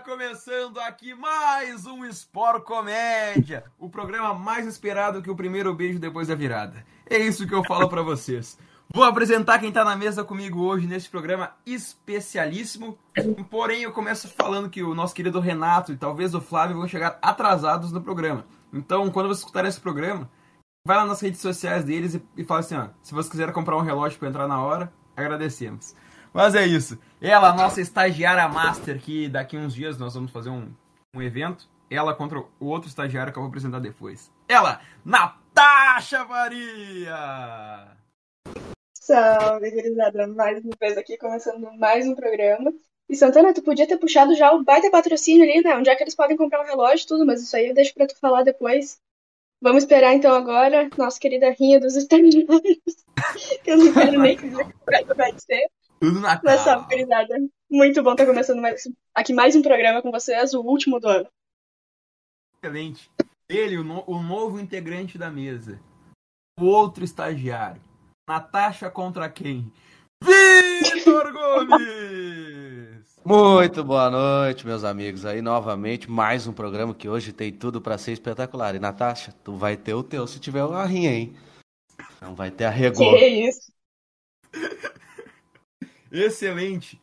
começando aqui mais um Sport Comédia, o programa mais esperado que o primeiro beijo depois da virada. É isso que eu falo para vocês. Vou apresentar quem tá na mesa comigo hoje nesse programa especialíssimo. Porém, eu começo falando que o nosso querido Renato e talvez o Flávio vão chegar atrasados no programa. Então, quando vocês escutarem esse programa, vai lá nas redes sociais deles e, e fala assim: ó, se vocês quiserem comprar um relógio para entrar na hora, agradecemos. Mas é isso. Ela, nossa estagiária master, que daqui uns dias nós vamos fazer um, um evento. Ela contra o outro estagiário que eu vou apresentar depois. Ela, Natasha Maria! Salve, gurizada. Mais uma vez aqui, começando mais um programa. E Santana, tu podia ter puxado já o baita patrocínio ali, né? Onde é que eles podem comprar um relógio e tudo, mas isso aí eu deixo pra tu falar depois. Vamos esperar então agora, nossa querida rinha dos estagiários. que eu não quero nem dizer como vai ser. Tudo na Mas salve, gurizada. Muito bom estar começando mais, aqui mais um programa com vocês, o último do ano. Excelente. Ele, o, no, o novo integrante da mesa. O outro estagiário. Natasha contra quem? Vitor Gomes! Muito boa noite, meus amigos. Aí novamente mais um programa que hoje tem tudo para ser espetacular. E Natasha, tu vai ter o teu se tiver uma rinha, hein? Não vai ter a regor. Que isso? Excelente.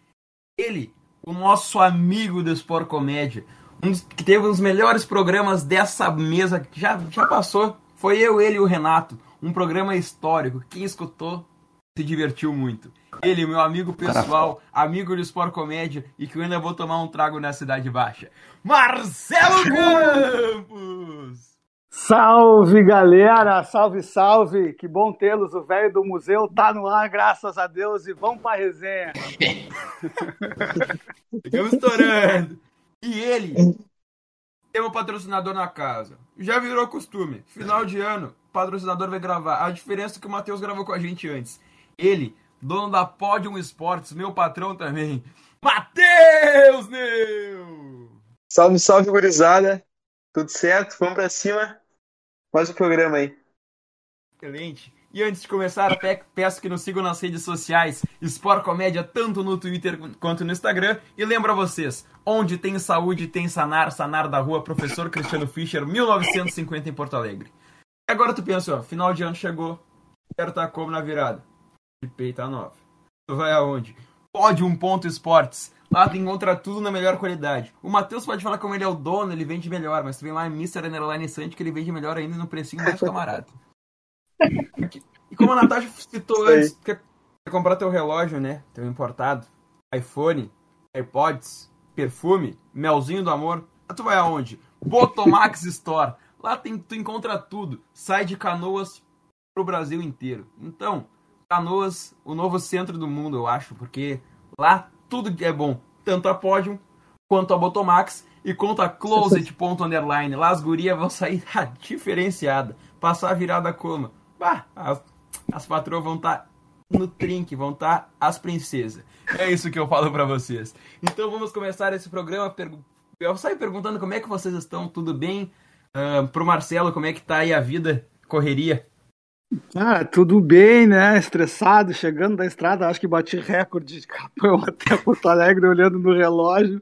Ele, o nosso amigo do Sport Comédia, um dos, que teve um dos melhores programas dessa mesa que já, já passou. Foi eu, ele e o Renato. Um programa histórico. Quem escutou se divertiu muito. Ele, meu amigo pessoal, amigo do Sport Comédia e que eu ainda vou tomar um trago na Cidade Baixa. Marcelo Campos! Salve galera, salve, salve, que bom tê-los. O velho do museu tá no ar, graças a Deus, e vamos pra resenha. Estamos estourando. E ele tem um patrocinador na casa. Já virou costume. Final de ano, o patrocinador vai gravar. A diferença é que o Matheus gravou com a gente antes. Ele, dono da Podium Esportes, meu patrão também. Matheus Neu! Salve, salve, gurizada. Tudo certo? Vamos pra cima. Mais um programa aí. Excelente. E antes de começar, peço que nos sigam nas redes sociais, Sport Comédia, tanto no Twitter quanto no Instagram. E lembro a vocês, onde tem saúde, tem Sanar, Sanar da Rua, Professor Cristiano Fischer, 1950 em Porto Alegre. E agora tu pensa, ó, final de ano chegou, quero estar como na virada? De peita nova. Tu vai aonde? Pode um ponto esportes. Lá tu encontra tudo na melhor qualidade. O Matheus pode falar como ele é o dono, ele vende melhor, mas tu vem lá em Mr. Underline Sante que ele vende melhor ainda no precinho mais camarada. E como a Natasha citou antes, quer, quer comprar teu relógio, né? Teu importado, iPhone, AirPods, perfume, melzinho do amor, tu vai aonde? Botomax Store. Lá tem, tu encontra tudo. Sai de canoas pro Brasil inteiro. Então, Canoas, o novo centro do mundo, eu acho, porque lá tudo é bom. Tanto a Podium, quanto a Botomax e quanto a Closet.underline. Lá as gurias vão sair diferenciada. Passar a virada como? Bah, as, as patroas vão estar tá no trinque, vão estar tá as princesas. É isso que eu falo para vocês. Então vamos começar esse programa. Eu saio perguntando como é que vocês estão, tudo bem? Uh, pro Marcelo, como é que tá aí a vida, correria? Ah, tudo bem, né? Estressado, chegando da estrada, acho que bati recorde de capão até Porto Alegre, olhando no relógio.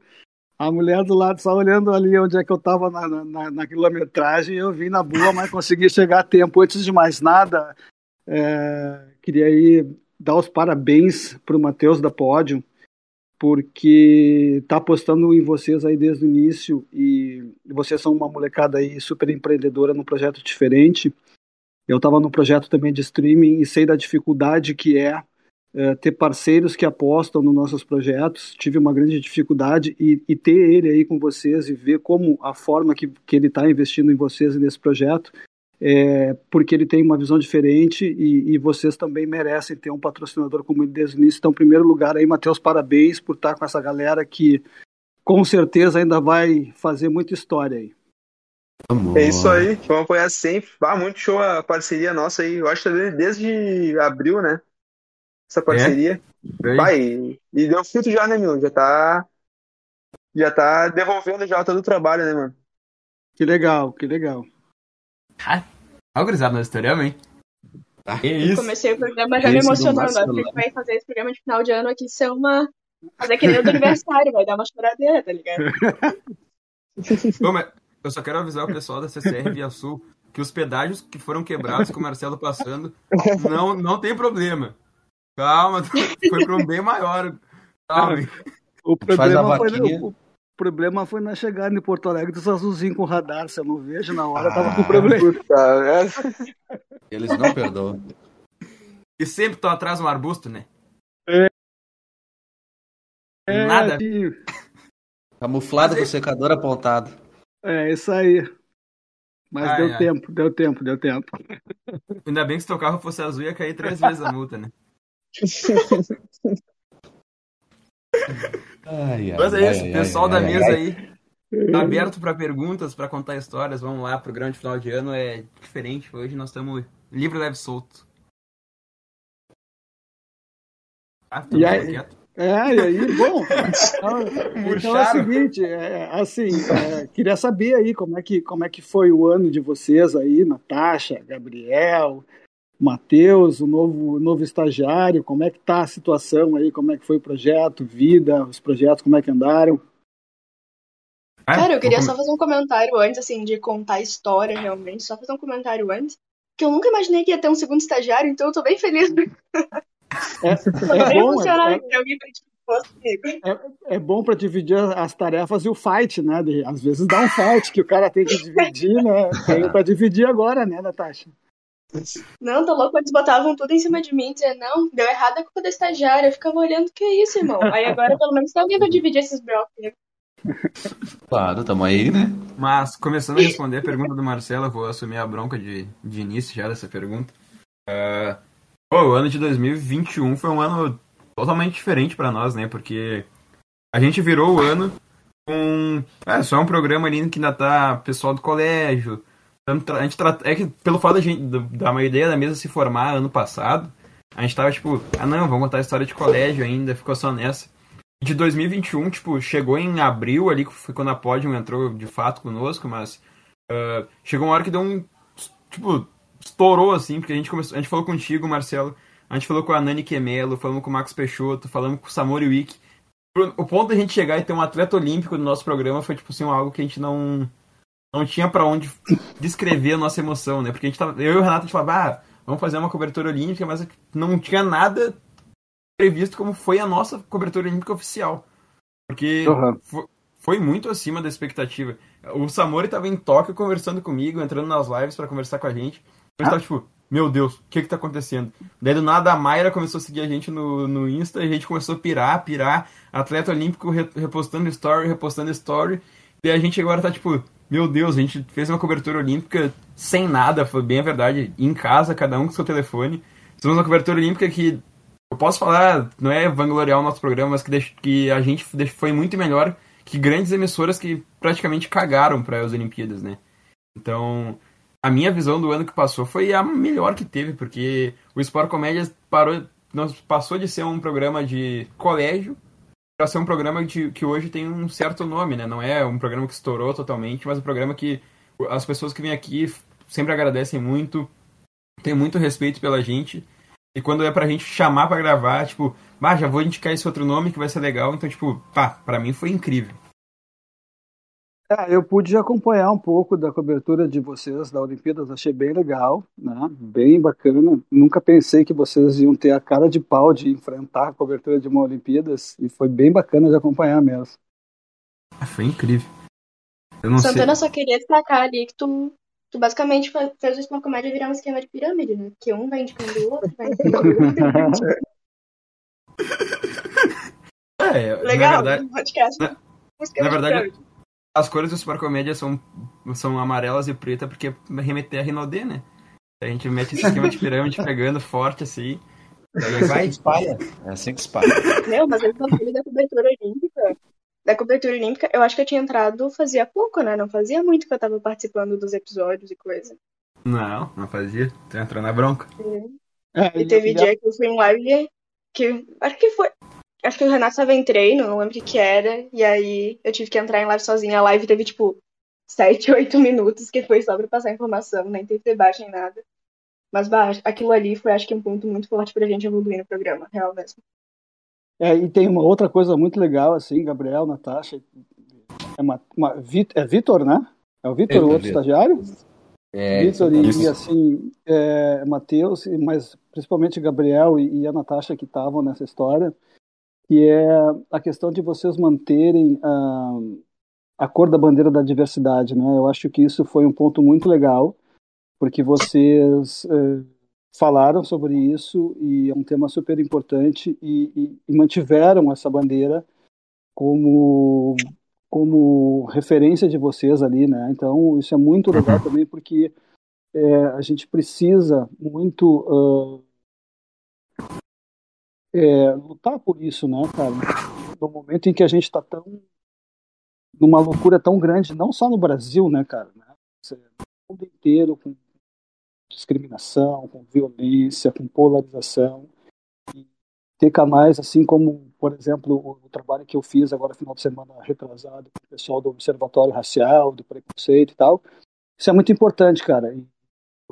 A mulher do lado só olhando ali onde é que eu estava na, na, na, quilometragem. Eu vim na boa, mas consegui chegar a tempo. Antes de mais nada, é, queria aí dar os parabéns para o Matheus da Pódio, porque tá apostando em vocês aí desde o início e vocês são uma molecada aí super empreendedora num projeto diferente. Eu estava no projeto também de streaming e sei da dificuldade que é, é, ter parceiros que apostam nos nossos projetos. Tive uma grande dificuldade e, e ter ele aí com vocês e ver como a forma que, que ele está investindo em vocês e nesse projeto, é, porque ele tem uma visão diferente e, e, vocês também merecem ter um patrocinador como ele desde o início. Então, em primeiro lugar, aí, Matheus, parabéns por estar com essa galera que com certeza ainda vai fazer muita história aí. Amor. É isso aí, vamos apoiar sempre. Ah, muito show a parceria nossa aí. Eu acho que desde abril, né? Essa parceria. É. Vai, e, e deu fruto já, né, meu? Já tá. Já tá devolvendo já todo o trabalho, né, mano? Que legal, que legal. Ah, organizado nós estouramos, hein? Ah, é isso. Eu comecei o programa já me emocionando. Acho que vai fazer esse programa de final de ano aqui ser uma, é que nem o do aniversário, vai dar uma choradeira, tá ligado? Bom, mas eu só quero avisar o pessoal da CCR Via Sul que os pedágios que foram quebrados com o Marcelo passando não, não tem problema. Calma, foi para um bem maior. Calma. O problema, foi, o problema foi na chegada em Porto Alegre dos azulzinhos com radar. Se eu não vejo na hora, ah, tava com problema. Eles não perdoam. E sempre estão atrás do arbusto, né? É. Nada. É, Camuflado com o secador apontado. É, isso aí. Mas ai, deu ai. tempo, deu tempo, deu tempo. Ainda bem que se teu carro fosse azul ia cair três vezes a multa, né? ai, Mas é isso, pessoal da mesa aí. Tá aberto para perguntas, para contar histórias. Vamos lá, pro grande final de ano é diferente. Hoje nós estamos livre, leve, solto. Ah, e aí, é, e aí, bom, então, é o seguinte, é, assim, é, queria saber aí como é, que, como é que foi o ano de vocês aí, Natasha, Gabriel, Matheus, o novo, novo estagiário, como é que tá a situação aí, como é que foi o projeto, vida, os projetos, como é que andaram? Cara, eu queria só fazer um comentário antes, assim, de contar a história realmente, só fazer um comentário antes, que eu nunca imaginei que ia ter um segundo estagiário, então eu tô bem feliz. É, é, bom, é, é, é, bom para dividir as tarefas e o fight, né? De, às vezes dá um fight que o cara tem que dividir, né? Tem para dividir agora, né, Natasha? Não, tô louco, eles botavam tudo em cima de mim, dizendo, não, deu errado a culpa da estagiária. Eu ficava olhando, que é isso, irmão? Aí agora pelo menos tá alguém pra dividir esses blocos. Claro, tamo aí, né? Mas, começando a responder a pergunta do Marcelo, eu vou assumir a bronca de, de início já dessa pergunta. Uh, Pô, o ano de 2021 foi um ano totalmente diferente para nós, né? Porque a gente virou o ano com. É, só um programa ali que ainda tá pessoal do colégio. A gente trata, é que pelo fato da, gente, da maioria da mesa se formar ano passado, a gente tava tipo, ah não, vamos contar a história de colégio ainda, ficou só nessa. De 2021, tipo, chegou em abril ali, foi quando a Podium entrou de fato conosco, mas uh, chegou uma hora que deu um. Tipo, estourou, assim, porque a gente começou. A gente falou contigo, Marcelo. A gente falou com a Nani Quemelo, falamos com o Max Peixoto, falamos com o Samori Wick. O ponto da gente chegar e ter um atleta olímpico no nosso programa foi, tipo assim, algo que a gente não. Não tinha para onde descrever a nossa emoção, né? Porque a gente tava. Eu e o Renato a gente falava, ah, vamos fazer uma cobertura olímpica, mas não tinha nada previsto como foi a nossa cobertura olímpica oficial. Porque uhum. foi, foi muito acima da expectativa. O Samori estava em Tóquio conversando comigo, entrando nas lives para conversar com a gente. Gente tava tipo, meu Deus, o que que tá acontecendo? Daí do nada a Mayra começou a seguir a gente no, no Insta e a gente começou a pirar, pirar. Atleta olímpico repostando story, repostando story. E a gente agora tá tipo, meu Deus, a gente fez uma cobertura olímpica sem nada, foi bem a verdade, em casa, cada um com seu telefone. Fizemos uma cobertura olímpica que eu posso falar, não é vangloriar o nosso programa, mas que, que a gente foi muito melhor que grandes emissoras que praticamente cagaram para as Olimpíadas, né? Então, a minha visão do ano que passou foi a melhor que teve, porque o Sport Comédia parou, passou de ser um programa de colégio para ser um programa de, que hoje tem um certo nome, né? Não é um programa que estourou totalmente, mas um programa que as pessoas que vêm aqui sempre agradecem muito, tem muito respeito pela gente. E quando é pra gente chamar para gravar, tipo, ah, já vou indicar esse outro nome que vai ser legal. Então, tipo, pá, pra mim foi incrível. É, eu pude acompanhar um pouco da cobertura de vocês da Olimpíadas, achei bem legal, né? bem bacana. Nunca pensei que vocês iam ter a cara de pau de enfrentar a cobertura de uma Olimpíadas e foi bem bacana de acompanhar mesmo. Ah, foi incrível. Eu não Santana sei. só queria destacar ali que tu, tu basicamente fez uma comédia virar um esquema de pirâmide, né? Que um vai indicando o outro, vai indicando o outro. é, Legal, na verdade, podcast. Na, na verdade, as cores do Super Comédia são, são amarelas e preta porque remeter a Rinodê, né? A gente mete esse esquema de pirâmide pegando forte assim. Vai espalha. É assim que espalha. Não, mas eu falei da cobertura olímpica. Da cobertura olímpica, eu acho que eu tinha entrado fazia pouco, né? Não fazia muito que eu tava participando dos episódios e coisa. Não, não fazia. Tu entrou na bronca. É, e teve dia que eu fui em live que. Acho que foi. Acho que o Renato tava em treino, não lembro o que que era. E aí eu tive que entrar em live sozinha. A live teve, tipo, 7, 8 minutos, que foi só pra passar informação, nem teve debate nem nada. Mas, bah, aquilo ali foi, acho que, um ponto muito forte pra gente evoluir no programa, real mesmo. É, e tem uma outra coisa muito legal, assim, Gabriel, Natasha, é, uma, uma, é Vitor, né? É o Vitor, o outro estagiário? É, Vitor e, e, assim, é, Matheus, mas principalmente Gabriel e, e a Natasha que estavam nessa história, que é a questão de vocês manterem a, a cor da bandeira da diversidade, né? Eu acho que isso foi um ponto muito legal, porque vocês é, falaram sobre isso e é um tema super importante e, e, e mantiveram essa bandeira como como referência de vocês ali, né? Então isso é muito legal uhum. também porque é, a gente precisa muito uh, é, lutar por isso, né, cara? No momento em que a gente está tão numa loucura tão grande, não só no Brasil, né, cara? Né? No mundo inteiro com discriminação, com violência, com polarização. E ter canais assim como, por exemplo, o, o, trabalho que eu fiz agora final de semana retrasado com o pessoal do Observatório Racial, do Preconceito e tal. Isso é muito importante, cara. E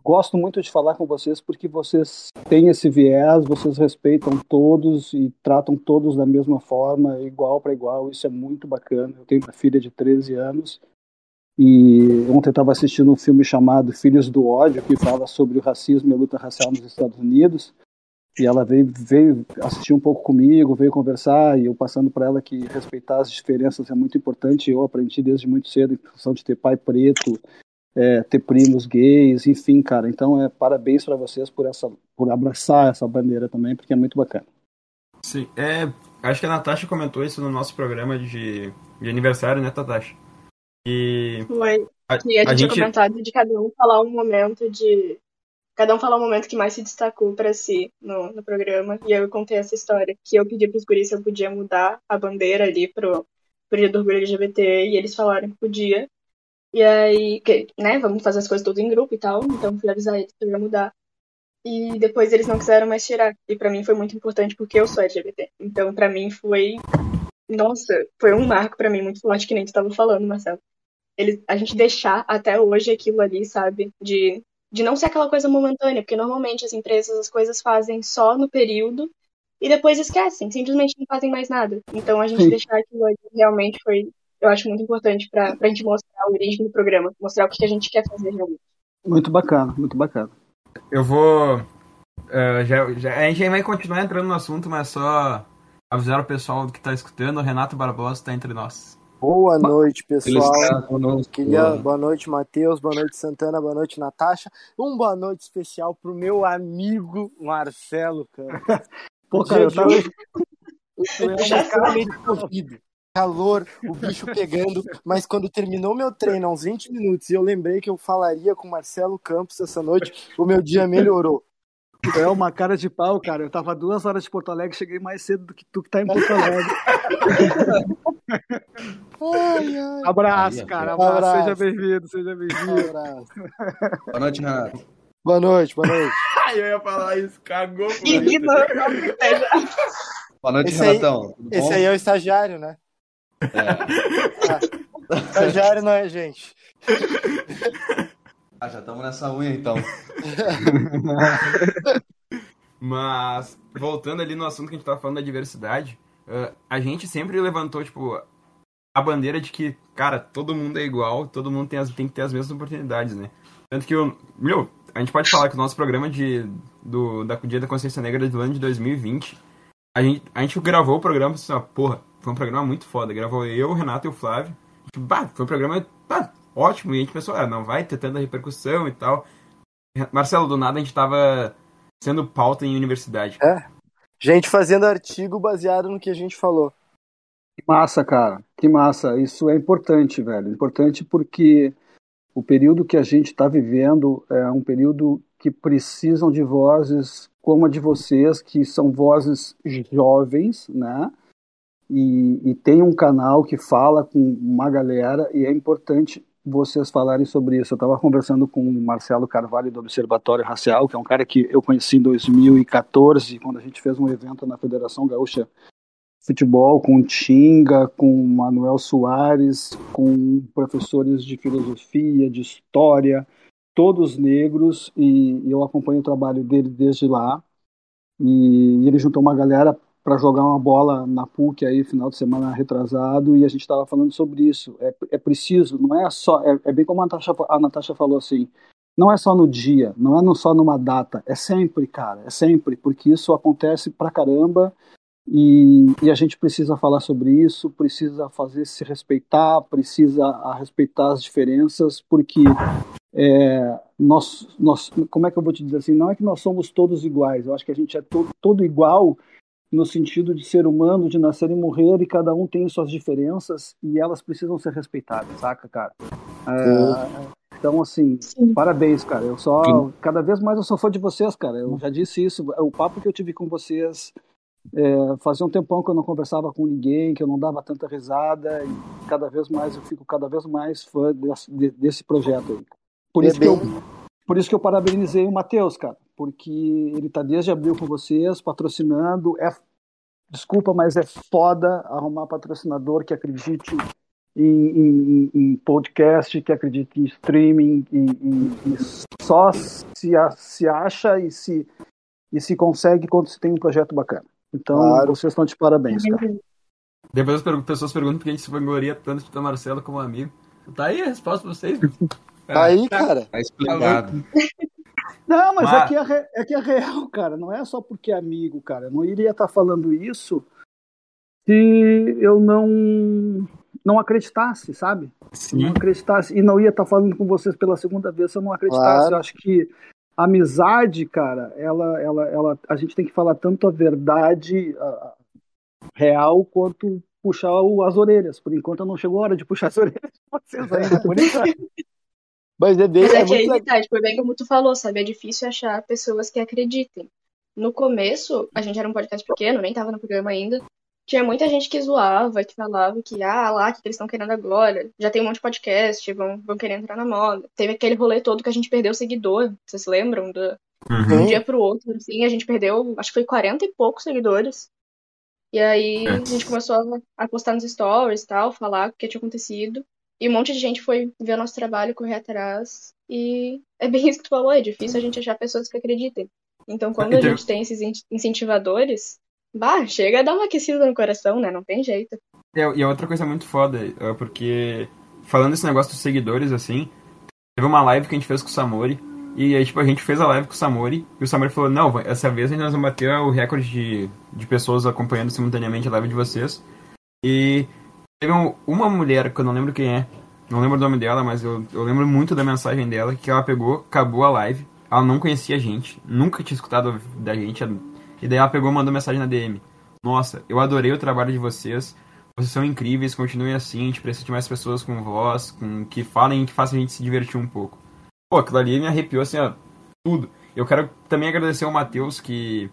gosto muito de falar com vocês porque vocês têm esse viés, vocês respeitam todos e tratam todos da mesma forma, igual para igual. Isso é muito bacana. Eu tenho uma filha de 13 anos e ontem estava assistindo um filme chamado Filhos do Ódio, que fala sobre o racismo e a luta racial nos Estados Unidos. E ela veio, veio assistir um pouco comigo, veio conversar, e eu passando para ela que respeitar as diferenças é muito importante. Eu aprendi desde muito cedo, em função de ter pai preto, é, ter primos gays, enfim, cara. Então, é parabéns para vocês por essa, por abraçar essa bandeira também, porque é muito bacana. Sim, é, acho que a Natasha comentou isso no nosso programa de, de aniversário, né, Natasha? E Foi. A, e a, a gente, gente tinha comentado de cada um falar um momento de. Cada um falar um momento que mais se destacou para si no, no programa. E eu contei essa história. Que eu pedi pros guris se eu podia mudar a bandeira ali pro, pro dia do orgulho LGBT. E eles falaram que podia. E aí, que, né, vamos fazer as coisas todas em grupo e tal. Então fui avisar eles que eu ia mudar. E depois eles não quiseram mais tirar. E para mim foi muito importante porque eu sou LGBT. Então para mim foi. Nossa, foi um marco para mim muito forte, que nem tu tava falando, Marcelo ele, a gente deixar até hoje aquilo ali, sabe? De, de não ser aquela coisa momentânea, porque normalmente as empresas as coisas fazem só no período e depois esquecem, simplesmente não fazem mais nada. Então a gente Sim. deixar aquilo ali realmente foi, eu acho muito importante para a gente mostrar a origem do programa, mostrar o que a gente quer fazer realmente. Muito bacana, muito bacana. Eu vou. Uh, já, já, a gente vai continuar entrando no assunto, mas só avisar o pessoal que está escutando: o Renato Barbosa está entre nós. Boa noite, pessoal. Queria... Boa noite, Matheus. Boa noite, Santana. Boa noite, Natasha. Um boa noite especial pro meu amigo Marcelo, cara. Pô, cara, eu tava... Eu calor, o bicho pegando, mas quando terminou meu treino, há uns 20 minutos, e eu lembrei que eu falaria com o Marcelo Campos essa noite, o meu dia melhorou. É uma cara de pau, cara. Eu tava duas horas de Porto Alegre, cheguei mais cedo do que tu que tá em Porto Alegre. ai, ai. Abraço, cara. Abraço. abraço. Seja bem-vindo, seja bem-vindo. Boa noite, Renato. Boa noite, boa noite. eu ia falar isso, cagou. Boa noite, esse Renatão. Aí, esse aí é o estagiário, né? É. Estagiário não é gente. Ah, já estamos nessa unha então. Mas, voltando ali no assunto que a gente tava falando da diversidade, uh, a gente sempre levantou, tipo, a bandeira de que, cara, todo mundo é igual, todo mundo tem, as, tem que ter as mesmas oportunidades, né? Tanto que, eu, meu, a gente pode falar que o nosso programa de, do, da Dia da Consciência Negra do ano de 2020, a gente, a gente gravou o programa, assim, ó, porra, foi um programa muito foda. Gravou eu, o Renato e o Flávio. Tipo, bah, foi um programa, bah, ótimo. E a gente pensou, ah, não vai ter tanta repercussão e tal. Marcelo, do nada a gente tava sendo pauta em universidade. É. Gente fazendo artigo baseado no que a gente falou. Que massa, cara. Que massa. Isso é importante, velho. Importante porque o período que a gente está vivendo é um período que precisam de vozes como a de vocês, que são vozes jovens, né? E, e tem um canal que fala com uma galera e é importante vocês falarem sobre isso. Eu estava conversando com o Marcelo Carvalho do Observatório Racial, que é um cara que eu conheci em 2014, quando a gente fez um evento na Federação Gaúcha Futebol com Tinga, com Manuel Soares, com professores de filosofia, de história, todos negros, e eu acompanho o trabalho dele desde lá. E ele juntou uma galera para jogar uma bola na PUC aí final de semana retrasado e a gente estava falando sobre isso. É, é preciso, não é só, é, é bem como a Natasha, a Natasha falou assim, não é só no dia, não é só numa data, é sempre, cara, é sempre, porque isso acontece pra caramba e, e, a gente precisa falar sobre isso, precisa fazer se respeitar, precisa respeitar as diferenças, porque é, nós, nós, como é que eu vou te dizer assim? Não é que nós somos todos iguais, eu acho que a gente é todo, todo igual no sentido de ser humano, de nascer e morrer, e cada um tem suas diferenças e elas precisam ser respeitadas, saca, cara? É, então, assim, Sim. parabéns, cara. Eu só, Sim. cada vez mais eu sou fã de vocês, cara. Eu já disse isso. O papo que eu tive com vocês é, fazia um tempão que eu não conversava com ninguém, que eu não dava tanta risada, e cada vez mais eu fico cada vez mais fã desse, desse projeto aí. Por é isso, que eu, por isso que eu parabenizei o Matheus, cara, porque ele tá desde abril com vocês, patrocinando. É, desculpa, mas é foda arrumar patrocinador que acredite em, em, em, podcast, que acredita em streaming, e, e, e só se, se acha e se, e se consegue quando se tem um projeto bacana. Então, claro. vocês estão de parabéns, cara. Depois as pessoas perguntam por que a gente se vangloria tanto de Marcelo como amigo. Tá aí a resposta pra vocês. Tá aí, cara. Tá explicado. Não, mas, mas... É, que é, é que é real, cara. Não é só porque é amigo, cara. Eu não iria estar tá falando isso se eu não não acreditasse, sabe? Sim. Não acreditasse. E não ia estar falando com vocês pela segunda vez se eu não acreditasse. Claro. Eu acho que a amizade, cara, ela, ela, ela, a gente tem que falar tanto a verdade a, real quanto puxar o, as orelhas. Por enquanto não chegou a hora de puxar as orelhas de vocês ainda, por enquanto. Mas é bem. Mas é, é que aí, tá, tipo, bem como tu falou, sabe? É difícil achar pessoas que acreditem. No começo, a gente era um podcast pequeno, nem tava no programa ainda tinha muita gente que zoava, que falava que, ah, lá, o que eles estão querendo agora? Já tem um monte de podcast, vão, vão querer entrar na moda. Teve aquele rolê todo que a gente perdeu seguidor, vocês se lembram? Do, uhum. De um dia pro outro, assim, a gente perdeu, acho que foi 40 e poucos seguidores. E aí é. a gente começou a postar nos stories e tal, falar o que tinha acontecido. E um monte de gente foi ver o nosso trabalho, correr atrás. E é bem isso que tu falou, é difícil a gente achar pessoas que acreditem. Então, quando a gente tem esses incentivadores, Bah, chega a dar uma aquecida no coração, né? Não tem jeito. É, e a outra coisa muito foda, é porque falando desse negócio dos seguidores, assim, teve uma live que a gente fez com o Samori, e aí, tipo, a gente fez a live com o Samori, e o Samori falou, não, essa vez a gente nós vamos bater o recorde de, de pessoas acompanhando simultaneamente a live de vocês. E teve um, uma mulher, que eu não lembro quem é, não lembro o nome dela, mas eu, eu lembro muito da mensagem dela, que ela pegou, acabou a live, ela não conhecia a gente, nunca tinha escutado da gente, e daí ela pegou e mandou mensagem na DM. Nossa, eu adorei o trabalho de vocês. Vocês são incríveis, continuem assim, a gente precisa de mais pessoas com voz, com que falem que façam a gente se divertir um pouco. Pô, aquilo ali me arrepiou assim, ó, tudo. Eu quero também agradecer ao Matheus, que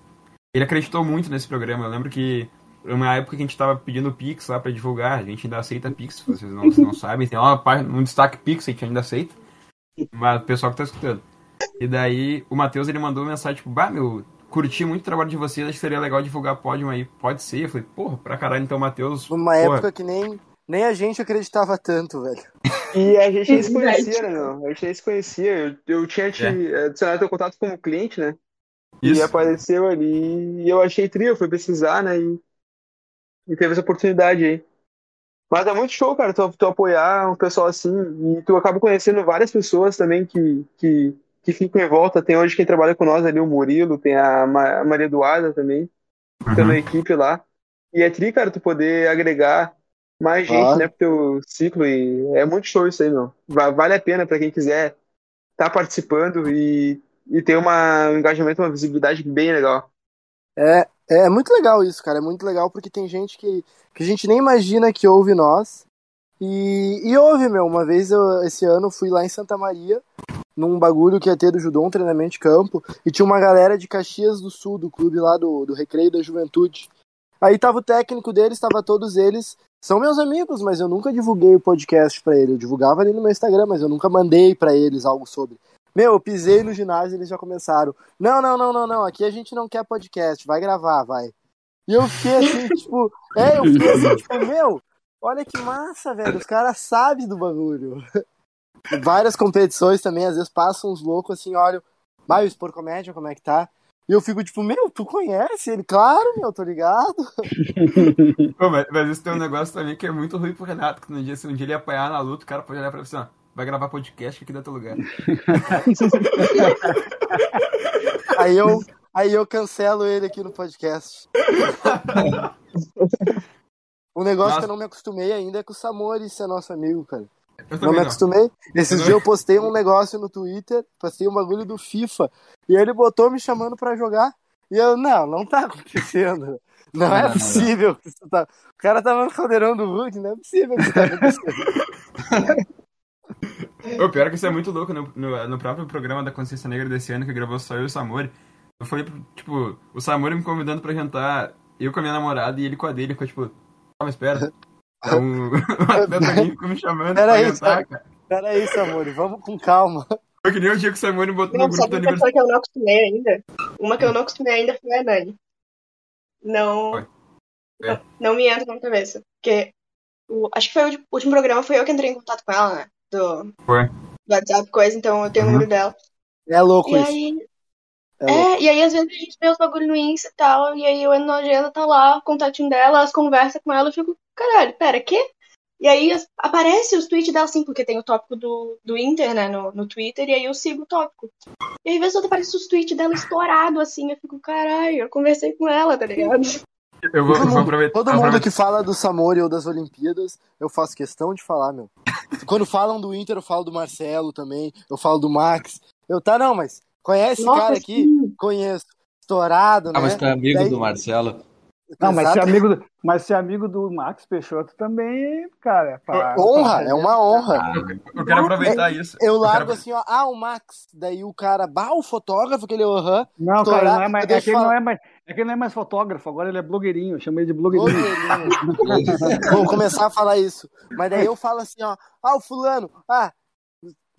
ele acreditou muito nesse programa. Eu lembro que uma época que a gente tava pedindo Pix lá para divulgar, a gente ainda aceita Pix, se vocês não, não sabem, tem uma parte, um destaque Pix, a gente ainda aceita. Mas o pessoal que tá escutando. E daí o Matheus ele mandou mensagem tipo, bah, meu, curti muito o trabalho de vocês, acho que seria legal divulgar pódio aí. Pode ser. Eu falei, porra, pra caralho, então, Matheus. Uma porra. época que nem, nem a gente acreditava tanto, velho. E a gente nem se conhecia, né, meu? A gente nem se conhecia. Eu, eu tinha te é. adicionado teu contato como cliente, né? Isso. E apareceu ali. E eu achei trio, fui pesquisar, né? E, e teve essa oportunidade aí. Mas é muito show, cara, tu, tu apoiar um pessoal assim. E tu acaba conhecendo várias pessoas também que, que que ficam em volta. Tem hoje quem trabalha com nós ali, o Murilo, tem a, Maria Eduarda também, uhum. pela equipe lá. E é tri, cara, tu poder agregar mais gente, né, pro teu ciclo. E é muito show isso aí, meu. Vale a pena para quem quiser estar tá participando e, e ter uma, um engajamento, uma visibilidade bem legal. É, é muito legal isso, cara. É muito legal porque tem gente que, que a gente nem imagina que ouve nós. E, e ouve, meu. Uma vez eu, esse ano, fui lá em Santa Maria num bagulho que ia ter do judô, um treinamento de campo, e tinha uma galera de Caxias do Sul, do clube lá do, do Recreio da Juventude. Aí tava o técnico deles, tava todos eles, são meus amigos, mas eu nunca divulguei o podcast para ele. Eu divulgava ali no meu Instagram, mas eu nunca mandei para eles algo sobre. Meu, eu pisei no ginásio e eles já começaram. Não, não, não, não, não, aqui a gente não quer podcast, vai gravar, vai. E eu fiquei assim, tipo, é, eu fiquei assim, tipo, meu, olha que massa, velho, os caras sabem do bagulho várias competições também, às vezes passam uns loucos assim, olha, vai o Sport Comédia, como é que tá? E eu fico tipo, meu, tu conhece ele? Claro, meu, tô ligado. Pô, mas, mas isso tem um negócio também que é muito ruim pro Renato, que no dia, se um dia ele apanhar na luta, o cara pode olhar pra ele assim, ó, vai gravar podcast aqui dá teu lugar. aí, eu, aí eu cancelo ele aqui no podcast. um negócio Nossa. que eu não me acostumei ainda é com o Samori ser nosso amigo, cara. não me acostumei. Não. Esses dias eu postei um negócio no Twitter, postei um bagulho do FIFA, e ele botou me chamando para jogar. E eu, não, não tá acontecendo. Não, não é possível. Não. Tá... O cara tava no caldeirão do Hulk, não é possível que isso tá acontecendo. O pior é que isso é muito louco. No, no, no, próprio programa da Consciência Negra desse ano, que gravou só eu e o Samori, eu falei, tipo, o Samori me convidando pra jantar, eu com a minha namorada e ele com a dele, ficou tipo, calma, espera. É um, atleta ficou me chamando Pera pra jantar, cara. Pera aí, Samori, vamos com calma. Foi que nem o dia que o Samori botou não, no grupo do aniversário. que eu não acostumei ainda? Uma que eu não acostumei ainda foi a Nani. Não. É. Não, não, me entra na cabeça. Porque o, acho que foi o último programa, foi eu que entrei em contato com ela, né? Do, foi. do WhatsApp, coisa, então eu tenho uhum. o número dela. É louco e isso. Aí, é, é e aí às vezes a gente vê os bagulho no Insta e tal, e aí eu entro na agenda, tá lá, o contatinho dela, as conversas com ela, eu fico, caralho, pera, quê? E aí aparece os tweets dela, assim, porque tem o tópico do, do Inter, né, no, no Twitter, e aí eu sigo o tópico. E aí, às vezes, aparece os tweets dela estourado, assim, eu fico, caralho, eu conversei com ela, tá ligado? Eu vou, todo, vou aproveitar. Todo mundo que fala do Samori ou das Olimpíadas, eu faço questão de falar, meu. Quando falam do Inter, eu falo do Marcelo também, eu falo do Max. Eu, tá, não, mas conhece esse cara aqui? Sim. Conheço. Estourado, ah, né? Ah, mas tu é amigo Daí... do Marcelo. Não, mas ser, amigo do, mas ser amigo do Max Peixoto também, cara. É pra, honra, pra... é uma honra. Ah, eu quero aproveitar é, isso. Eu, largo quero... assim, ó, ah, o Max. Daí o cara, bah, o fotógrafo, aquele aham. Não, cara, não é mais, é que ele não é mais. É que ele não é mais fotógrafo, agora ele é blogueirinho, eu chamei de blogueirinho. blogueirinho. Vou começar a falar isso. Mas daí eu falo assim, ó, ah, o fulano, ah,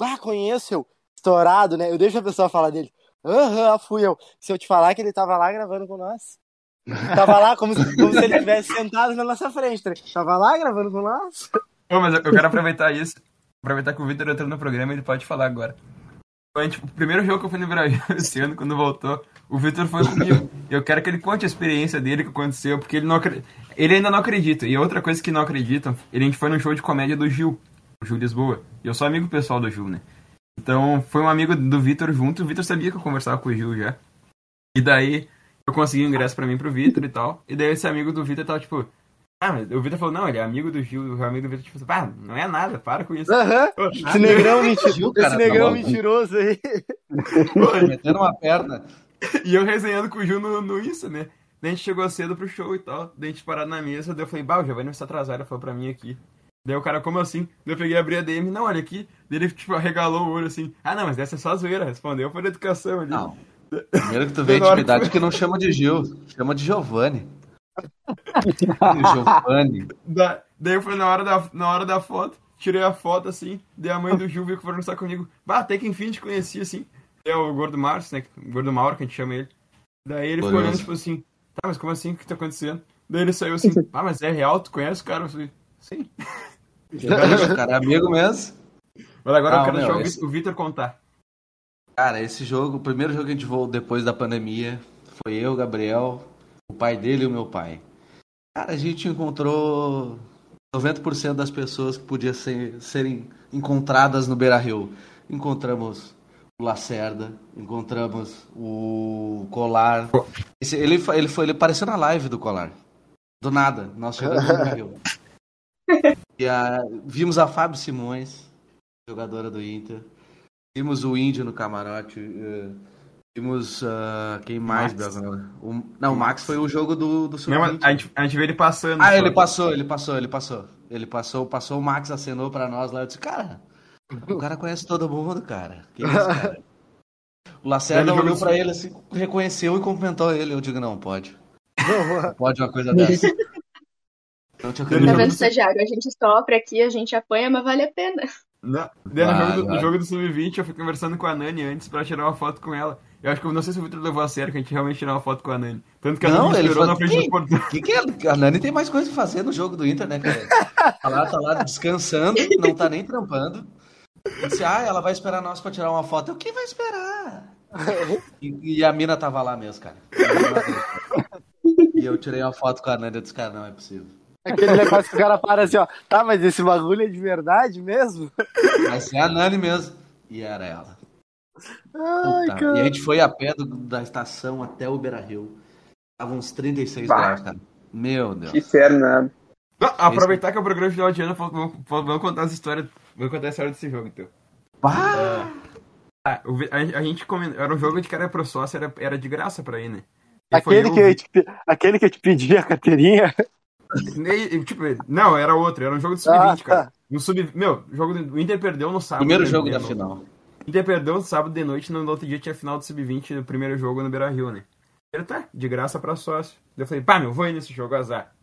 ah conheço eu, estourado, né? Eu deixo a pessoa falar dele. Aham, fui eu. Se eu te falar que ele tava lá gravando com nós. Tava lá como se, como se ele estivesse sentado na nossa frente. Tá? Tava lá gravando com nós. Pô, mas eu quero aproveitar isso. Aproveitar que o Victor entrou no programa e ele pode falar agora. O primeiro jogo que eu fui no Brasil esse ano, quando voltou, o Victor foi comigo. Eu quero que ele conte a experiência dele, que aconteceu, porque ele não ele ainda não acredita. E outra coisa que não acreditam, ele, a gente foi no show de comédia do Gil, o Gil Lisboa. E eu sou amigo pessoal do Gil, né? Então, foi um amigo do Victor junto. O Victor sabia que eu conversava com o Gil já. E daí, eu consegui um ingresso pra mim pro Vitor e tal. E daí esse amigo do Vitor tava tipo. Ah, mas o Vitor falou, não, ele é amigo do Gil, o amigo do Vitor, tipo, ah, não é nada, para com isso. Aham, uhum. esse negrão, mentiroso, esse negrão tá mentiroso aí. Metendo uma perna. E eu resenhando com o Gil no, no Insta, né? Daí a gente chegou cedo pro show e tal, daí a gente parado na mesa, daí eu falei, bah, o Giovanni vai se atrasar, ele falou pra mim aqui. Daí o cara, como assim? Daí eu peguei abri a DM, não, olha aqui. Daí ele, tipo, arregalou o olho assim, ah, não, mas essa é só zoeira, respondeu por educação ali. Não. Primeiro que tu vê a intimidade que não chama de Gil, chama de Giovanni. Giovanni. Da, daí foi na hora, da, na hora da foto, tirei a foto assim, daí a mãe do Gil veio conversar comigo. Bah, até que enfim te conheci assim. É o Gordo Márcio, né? O Gordo Mauro, que a gente chama ele. Daí ele ficou olhando, tipo assim, tá, mas como assim? O que tá acontecendo? Daí ele saiu assim, ah, mas é real, tu conhece o cara? Eu falei, sim. O cara é amigo mesmo. Mas agora ah, eu quero meu, deixar esse... o Vitor contar. Cara, esse jogo, o primeiro jogo que a gente voou depois da pandemia, foi eu, Gabriel, o pai dele e o meu pai. Cara, a gente encontrou 90% das pessoas que podiam ser, serem encontradas no Beira Rio. Encontramos o Lacerda, encontramos o Colar. Esse, ele, ele, foi, ele apareceu na live do Colar. Do nada, nós chegamos no Beira Rio. E a, vimos a Fábio Simões, jogadora do Inter. Vimos o Índio no camarote. Uh, vimos uh, quem mais, o, Não, o Max foi o jogo do, do Não, a, gente, a gente viu ele passando. Ah, só. ele passou, ele passou, ele passou. Ele passou, passou, o Max acenou pra nós lá. Eu disse, cara, o cara conhece todo mundo, cara. Que isso, cara? O Lacerda olhou pra ele assim, reconheceu e cumprimentou ele. Eu digo, não, pode. Não pode uma coisa dessa. Não te. Tá vendo, estagiário? A gente sofre aqui, a gente apanha, mas vale a pena. Não. Daí, no, jogo do, no jogo do Sub-20, eu fui conversando com a Nani antes pra tirar uma foto com ela. Eu acho que eu não sei se o Victor levou a sério que a gente realmente tirar uma foto com a Nani. Tanto que a não, Nani esperou na frente do portão. Que que é? A Nani tem mais coisa pra fazer no jogo do Inter, né, cara? Tá lá, tá lá descansando, não tá nem trampando. Disse, ah, ela vai esperar nós pra tirar uma foto. O que vai esperar? E, e, a mina tava lá mesmo, cara. E eu tirei uma foto com a Nanda e disse, cara, não é possível. Aquele negócio que o cara para assim, ó. Tá, mas esse bagulho é de verdade mesmo? Vai ser a Nani mesmo. E era ela. Ai, e a gente foi a pé do, da estação até o Beira Rio. Tava uns 36 bah. graus, cara. Meu Deus. Que inferno, né? aproveitar Esse... que é o programa de final de ano, vamos, vamos contar as histórias. Vamos contar a história desse jogo, então. Bah! Ah, a, a, gente comentou, era um jogo de cara pro sócio, era, era de graça pra ir, né? aquele, que eu te, aquele que eu te pedi a carteirinha. Tipo, não, era outro, era um jogo de sub-20, ah, cara. Tá. No sub, meu, o jogo do, o Inter perdeu no sábado. Primeiro jogo da final. Inter perdeu no sábado de noite, no outro dia tinha final do sub-20 no primeiro jogo no Beira-Rio, né? Ele tá, de graça pra sócio. Eu falei, pá, meu, vou ir nesse jogo, azar.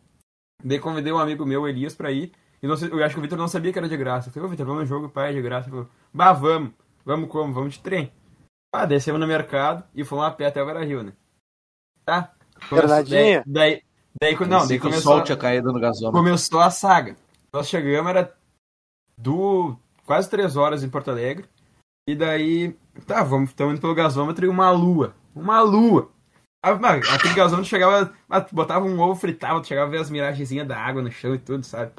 Daí convidei um amigo meu, Elias, pra ir. E não, eu acho que o Vitor não sabia que era de graça. Eu falei, ô Vitor, vamos no jogo, pai, é de graça. Ele falou, bah, vamos. Vamos como? Vamos de trem. Ah, descemos no mercado e fomos a pé até o Beira-Rio, né? Tá? Verdadinha? Daí, daí, daí, não, daí começou... O sol tinha caído no gasômetro. Começou a saga. Nós chegamos, era do quase três horas em Porto Alegre. E daí, tá, vamos, estamos indo pelo gasômetro e uma lua. Uma lua. Ah, aquele gasômetro chegava, ah, botava um ovo, fritava, chegava a ver as miragenzinhas da água no chão e tudo, sabe?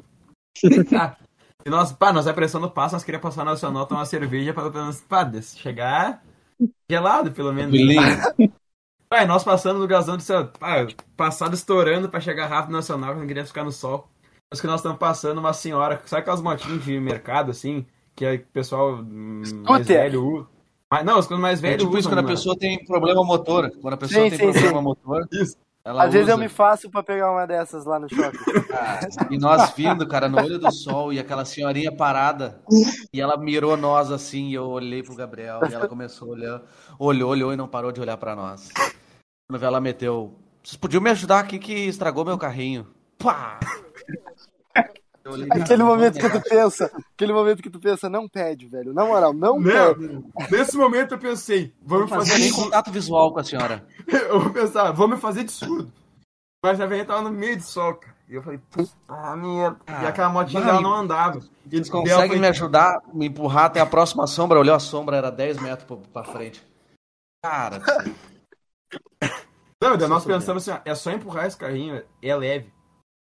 Tá. E nós, pá, nós apressando o passo, nós queríamos passar nacional, tomar uma cerveja pra, pra pá, chegar gelado, pelo menos. Pai, nós passando no gasão de pá, passado estourando pra chegar rápido nacional, que não queria ficar no sol. Mas que nós estamos passando uma senhora, sabe aquelas motinhas de mercado, assim, que é o pessoal mais velho? Mas, não, os mais velhos é tipo isso, quando a pessoa tem problema motor. Quando a pessoa sim, tem sim, problema sim. motor. Isso. Ela Às usa... vezes eu me faço pra pegar uma dessas lá no shopping. Ah, e nós vindo, cara, no olho do sol, e aquela senhorinha parada, e ela mirou nós assim, e eu olhei pro Gabriel, e ela começou a olhar, olhou, olhou e não parou de olhar pra nós. Quando ela meteu, vocês podiam me ajudar aqui que estragou meu carrinho. Pá! Aquele momento que tu pensa, aquele momento que tu pensa, não pede, velho. Na moral, não, não pede. Nesse momento eu pensei, vamos fazer nem contato visual com a senhora. eu vou pensar, vamos fazer de surdo. Mas a velha tava no meio de soca. E eu falei, ah, minha. Ah, e aquela motinha dela não andava. E eles conseguem me ajudar, me empurrar até a próxima sombra. Olhou a sombra, era 10 metros pra, frente. Cara. Não, nós pensamos assim, é só empurrar esse carrinho, é leve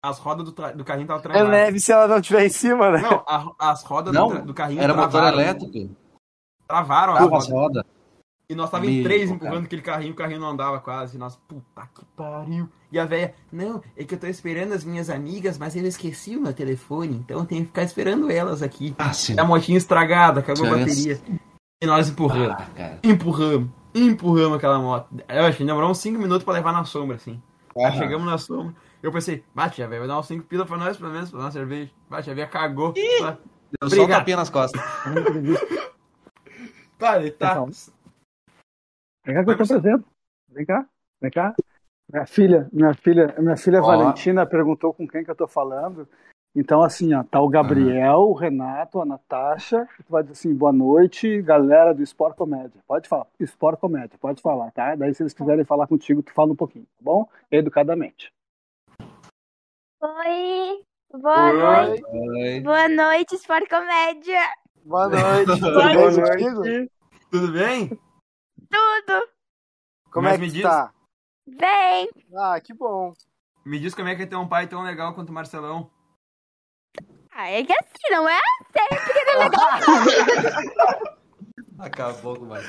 as rodas do, do carrinho estavam travadas. É leve se ela não estiver em cima, né? Não, a, as rodas não, do, do, carrinho era motor elétrico. Travaram a roda. roda. E nós tava em três empurrando cara. aquele carrinho, o carrinho não andava quase. E nós, puta que pariu. E a velha, não, é que eu tô esperando as minhas amigas, mas eu esqueci o meu telefone, então eu tenho que ficar esperando elas aqui. Ah, sim. A motinha estragada, acabou a bateria. E nós empurramos. Ah, empurramos. Empurramos aquela moto. Eu acho que demorou uns 5 minutos pra levar na sombra, assim. Aí chegamos na sombra. Eu pensei, bate, velho, vai dar uns 5 pila pra nós, pelo menos, pra dar uma cerveja. Bate, a velha cagou. Ih, deu só um tapinha nas costas. tá, ele tá. Vem cá que eu tô presente. Vem cá, vem cá. Minha filha, minha filha, minha filha Valentina perguntou com quem que eu tô falando. Então, assim, ó, tá o Gabriel, uhum. o Renato, a Natasha. Tu vai dizer assim, boa noite, galera do Sport Comédia. Pode falar, Sport Comédia, pode falar, tá? Daí, se eles quiserem falar contigo, tu fala um pouquinho, tá bom? Educadamente. Oi. Boa Oi. noite. Oi. Boa noite, Sport Comédia. Boa noite. Boa noite. Tudo bem? Tudo. Como Mas é que diz... tá? Bem. Ah, que bom. Me diz como é que é ter um pai tão legal quanto o Marcelão. Ah, é que assim, não é sempre que é legal. Acabou com mais.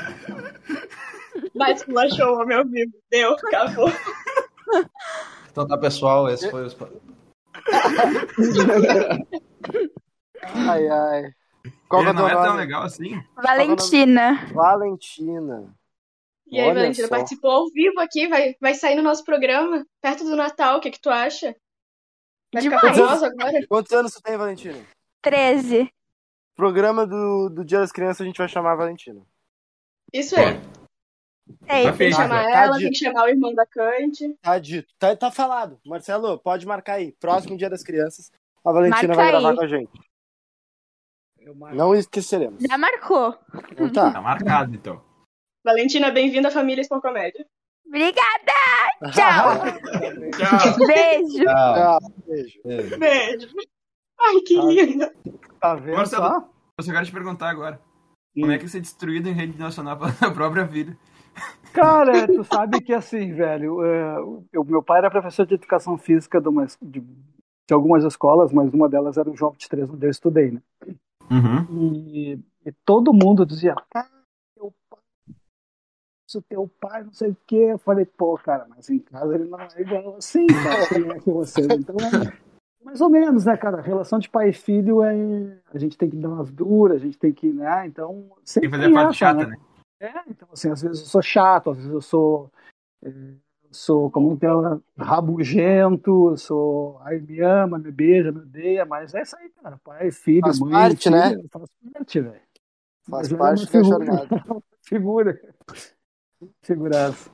Mas flashou o meu vivo. Deu, acabou. Então tá, pessoal, esse foi o. ai, ai. Qual Ele é não é tão legal assim? Valentina. Valentina. E aí, Olha Valentina, só. participou ao vivo aqui, vai, vai sair no nosso programa, perto do Natal, o que, que tu acha? Vai ficar famoso agora? Quantos anos tu tem, Valentina? 13. Programa do, do Dia das Crianças a gente vai chamar a Valentina. Isso aí. É, tá tem que chamar tá ela, dito. tem que chamar o irmão da Cante. Tá dito. Tá, tá falado. Marcelo, pode marcar aí. Próximo Dia das Crianças, a Valentina Marca vai gravar aí. com a gente. Não esqueceremos. Já marcou. Então tá. Tá marcado, então. Valentina, bem-vinda à família Spawn Comédia. Obrigada! Tchau! Tchau! Beijo! Tchau. Beijo. Beijo! Ai, que tá. linda! Tá vendo Marcelo, só? eu só quero te perguntar agora. Hum. Como é que você é destruído em rede nacional pela própria vida? Cara, tu sabe que assim, velho, eu, meu pai era professor de educação física de, uma, de, de, algumas escolas, mas uma delas era o João 23, onde eu estudei, né? Uhum. E, e, todo mundo dizia, cara, pai, isso teu pai, não sei o quê. Eu falei, pô, cara, mas em casa ele não é igual assim, cara, é que você. Então, é, mais ou menos, né, cara? A relação de pai e filho é. A gente tem que dar umas duras, a gente tem que, né? Então. Tem que fazer a parte chata, né? né? É, então, assim, às vezes eu sou chato, às vezes eu sou. É, sou, como que é, rabugento, sou. Ai, me ama, me beija, me odeia, mas é isso aí, cara. Pai, filho, faz mãe. Parte, filho, né? Faz parte, velho. Faz mas parte da jornada. Figura. Figuraça.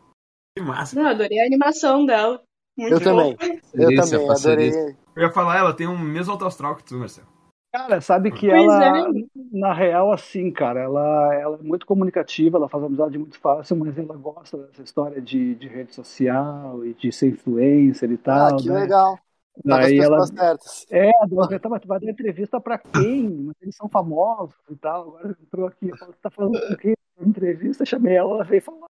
Que massa. Não, adorei a animação dela. Muito eu também. Eu Delícia, também, adorei. Eu ia falar, ela tem um mesmo alto astral que tu, Marcelo. Cara, sabe que pois ela, é. na real, assim, cara, ela, ela é muito comunicativa, ela faz amizade muito fácil, mas ela gosta dessa história de, de rede social e de ser influencer e tal. Ah, que né? legal. Tá Daí ela, certas. É, ela tá, vai dar entrevista pra quem? Mas eles são famosos e tal. Agora entrou aqui, falou, tá falando com quem? Entrevista, chamei ela, ela veio falar.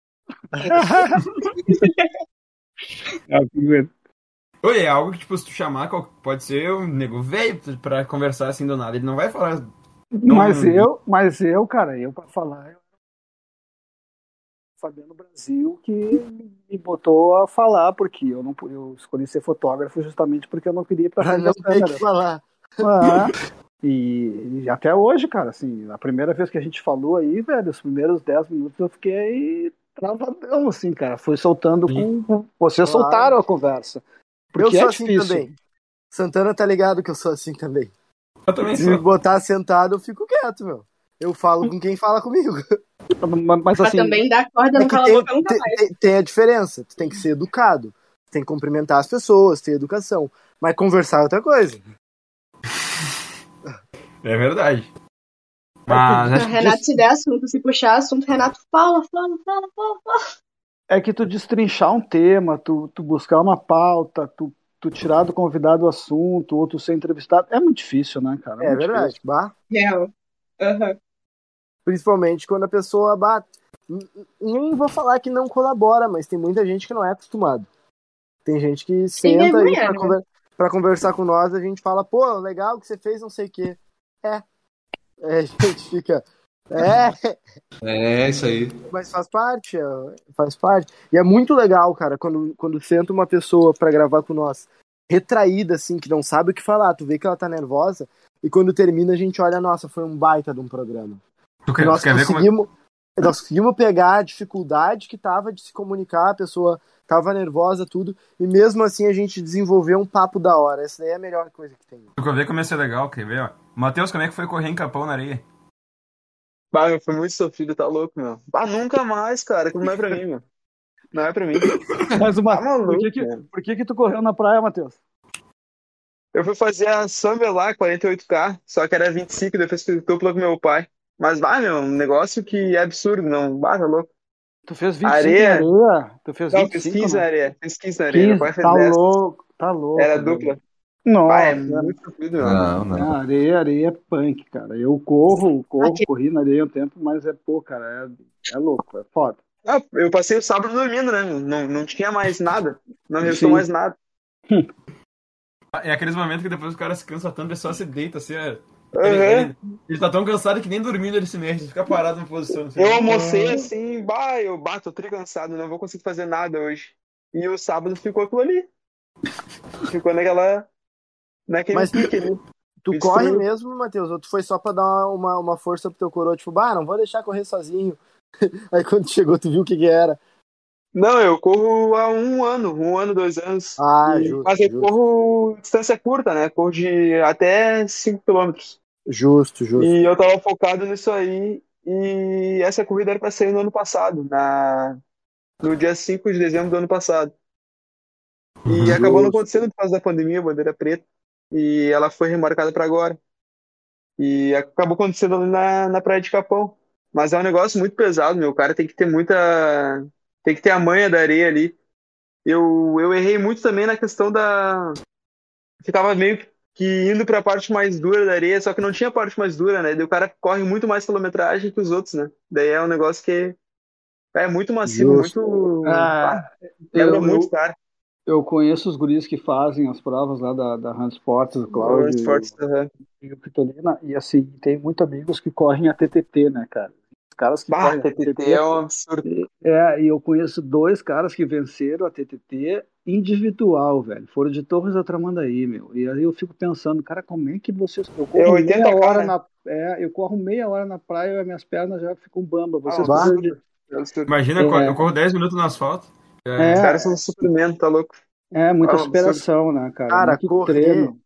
é, Oi, é algo que, tipo, se tu chamar, pode ser o nego velho pra conversar assim do nada. Ele não vai falar. Não... Mas eu, mas eu, cara, eu pra falar, eu... Fabiano Brasil que me botou a falar, porque eu não eu escolhi ser fotógrafo justamente porque eu não queria ir pra frente não ter que falar. Ah, e, e, até hoje, cara, assim, a primeira vez que a gente falou aí, velho, os primeiros 10 minutos eu fiquei travadão, assim, cara. Fui soltando com. Vocês claro. soltaram a conversa. Porque eu sou é assim também. Santana tá ligado que eu sou assim também. Eu também Se me botar sentado, eu fico quieto, meu. Eu falo com quem fala comigo. Mas, assim, Pra também dar corda no é cala boca nunca mais. Tem, tem, a diferença. Tu tem que ser educado. Tu tem que cumprimentar as pessoas, ter educação. Mas conversar é outra coisa. É verdade. Mas, Renato, se der assunto, se puxar assunto, Renato fala, fala, fala, fala, fala é que tu destrinchar um tema, tu, tu buscar uma pauta, tu, tu tirar do convidado o assunto, ou tu ser entrevistado, é muito difícil, né, cara? É, é verdade. Bah. É. Uhum. Principalmente quando a pessoa bate. Nem vou falar que não colabora, mas tem muita gente que não é acostumado. Tem gente que senta aí pra, conver pra, conversar com nós, a gente fala, pô, legal que você fez não sei o quê. É. é. A gente fica. É. É, isso aí. Mas faz parte, é, faz parte. E é muito legal, cara, quando, quando senta uma pessoa para gravar com nós, retraída, assim, que não sabe o que falar, tu vê que ela tá nervosa, e quando termina a gente olha, nossa, foi um baita de um programa. Tu quer, nós, tu quer conseguimos, é... nós conseguimos pegar a dificuldade que tava de se comunicar, a pessoa tava nervosa, tudo, e mesmo assim a gente desenvolveu um papo da hora. Essa daí é a melhor coisa que tem. Tu quer ver como ia ser legal, quer ver, ó? Matheus, como é que foi correr em Capão na areia? Bah, meu, foi muito sofrido, tá louco, meu. Bah, nunca mais, cara. Não é pra mim, meu. Não é pra mim. Mas uma, tá maluco, por, que, que, por que que tu correu na praia, Matheus? Eu fui fazer a Samba lá, 48K, só que era 25, depois fiz dupla com meu pai. Mas, bah, meu, um negócio que é absurdo, não. Bah, tá louco. Tu fez 25 areia? areia? Tu fez 25, não, fiz 15 na areia. Fiz 15 na areia. 15, meu pai fez tá 10. louco, tá louco. Era dupla. Nossa, é muito sofrido, não, não. areia, areia é punk, cara. Eu corro, corro, Aqui. corri na areia um tempo, mas é, pô, cara, é, é louco, é foda. Ah, eu passei o sábado dormindo, né? Não, não tinha mais nada. Não restou mais nada. É aqueles momentos que depois o cara se cansa tanto, ele só se deita, assim, é... Uhum. Ele, ele, ele, tá tão cansado que nem dormindo ele se mexe, ele fica parado na posição. Assim. Eu almocei assim, bah, eu bato, tô cansado, não vou conseguir fazer nada hoje. E o sábado ficou aquilo ali. Ficou naquela Naquele Mas pique ali. Tu corre mesmo, Matheus? Ou tu foi só pra dar uma, uma força pro teu coroa? Tipo, bah, não vou deixar correr sozinho. Aí quando chegou, tu viu o que, que era. Não, eu corro há um ano, um ano, dois anos. Ah, e, justo. Mas eu justo. corro distância curta, né? Corro de até 5 km. Justo, justo. E eu tava focado nisso aí. E essa corrida era pra sair no ano passado, na... no dia 5 de dezembro do ano passado. E justo. acabou não acontecendo por causa da pandemia, bandeira preta e ela foi remarcada para agora. E acabou acontecendo ali na, na Praia de Capão. Mas é um negócio muito pesado, meu. O cara tem que ter muita. Tem que ter a manha da areia ali. Eu, eu errei muito também na questão da. Que tava meio que indo para a parte mais dura da areia, só que não tinha parte mais dura, né? Daí o cara corre muito mais quilometragem que os outros, né? Daí é um negócio que É muito macio, Justo. muito. Ah, eu, muito caro. Eu conheço os guris que fazem as provas lá da, da Hand Sports, do Claudio e o Pitolina, e assim, tem muitos amigos que correm a TTT, né, cara? Os caras que bah, correm TTT, a TTT é um absurdo. É, e eu conheço dois caras que venceram a TTT individual, velho. Foram de Torres a Tramandaí, meu. E aí eu fico pensando, cara, como é que vocês. Eu corro é meia hora cara. na. É, eu corro meia hora na praia e minhas pernas já ficam bamba. Vocês ah, de... Imagina, é. eu corro 10 minutos no asfalto. É. Os caras são suprimento, tá louco? É, muita ah, superação, né, cara? Cara, Muito correr, treino.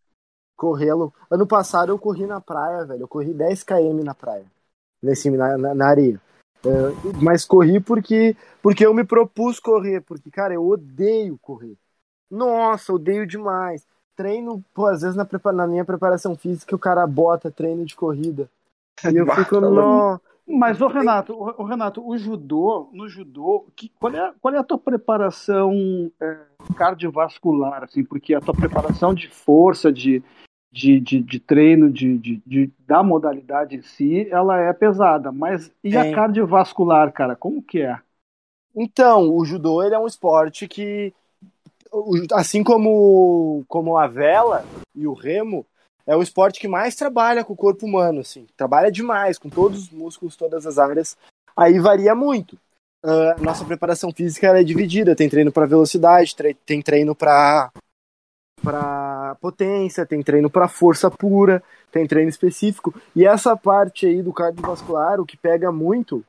correr. Ano passado eu corri na praia, velho. Eu corri 10 km na praia. Nesse, na, na, na areia. É, mas corri porque, porque eu me propus correr. Porque, cara, eu odeio correr. Nossa, odeio demais. Treino, pô, às vezes na, na minha preparação física o cara bota treino de corrida. E eu fico, no, mas, o Renato, o Renato, o judô, no judô, que, qual, é, qual é a tua preparação é, cardiovascular, assim, porque a tua preparação de força, de, de, de, de treino, de, de, de, da modalidade em si, ela é pesada, mas e a cardiovascular, cara, como que é? Então, o judô ele é um esporte que, assim como, como a vela e o remo, é o esporte que mais trabalha com o corpo humano, assim. Trabalha demais, com todos os músculos, todas as áreas. Aí varia muito. Uh, nossa preparação física é dividida. Tem treino para velocidade, tre tem treino para para potência, tem treino para força pura, tem treino específico. E essa parte aí do cardiovascular, o que pega muito,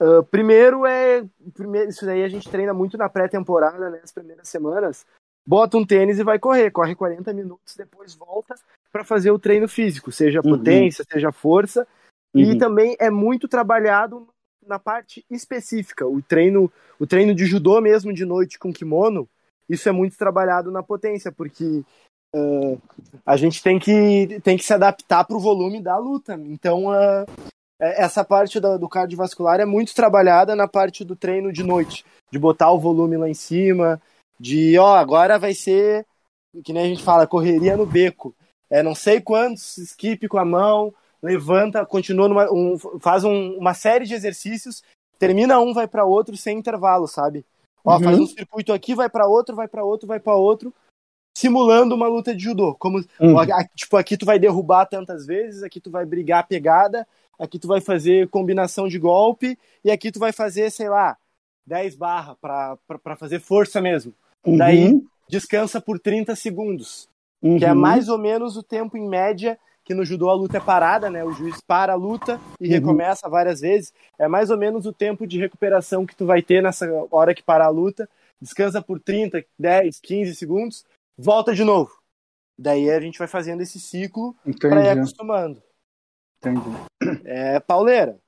uh, primeiro é primeiro, isso daí a gente treina muito na pré-temporada, né, as primeiras semanas. Bota um tênis e vai correr, corre 40 minutos, depois volta para fazer o treino físico, seja uhum. potência, seja força. Uhum. E também é muito trabalhado na parte específica. O treino, o treino de judô mesmo de noite com kimono, isso é muito trabalhado na potência, porque uh, a gente tem que, tem que se adaptar para o volume da luta. Então, uh, essa parte do, do cardiovascular é muito trabalhada na parte do treino de noite, de botar o volume lá em cima, de, ó, agora vai ser, que nem a gente fala, correria no beco é, não sei quantos skip com a mão, levanta, continua numa, um, faz um, uma série de exercícios, termina um, vai para outro sem intervalo, sabe? Ó, uhum. faz um circuito aqui, vai para outro, vai para outro, vai para outro, simulando uma luta de judô. Como, uhum. ó, tipo, aqui tu vai derrubar tantas vezes, aqui tu vai brigar pegada, aqui tu vai fazer combinação de golpe, e aqui tu vai fazer, sei lá, 10 barra para fazer força mesmo. Uhum. Daí descansa por 30 segundos uhum. que é uhum. mais ou menos o tempo em média que no judô a luta é parada, né? O juiz para a luta e uhum. recomeça várias vezes. É mais ou menos o tempo de recuperação que tu vai ter nessa hora que para a luta. Descansa por 30, 10, 15 segundos, volta de novo. Daí a gente vai fazendo esse ciclo para ir acostumando. Entendi. É pauleira.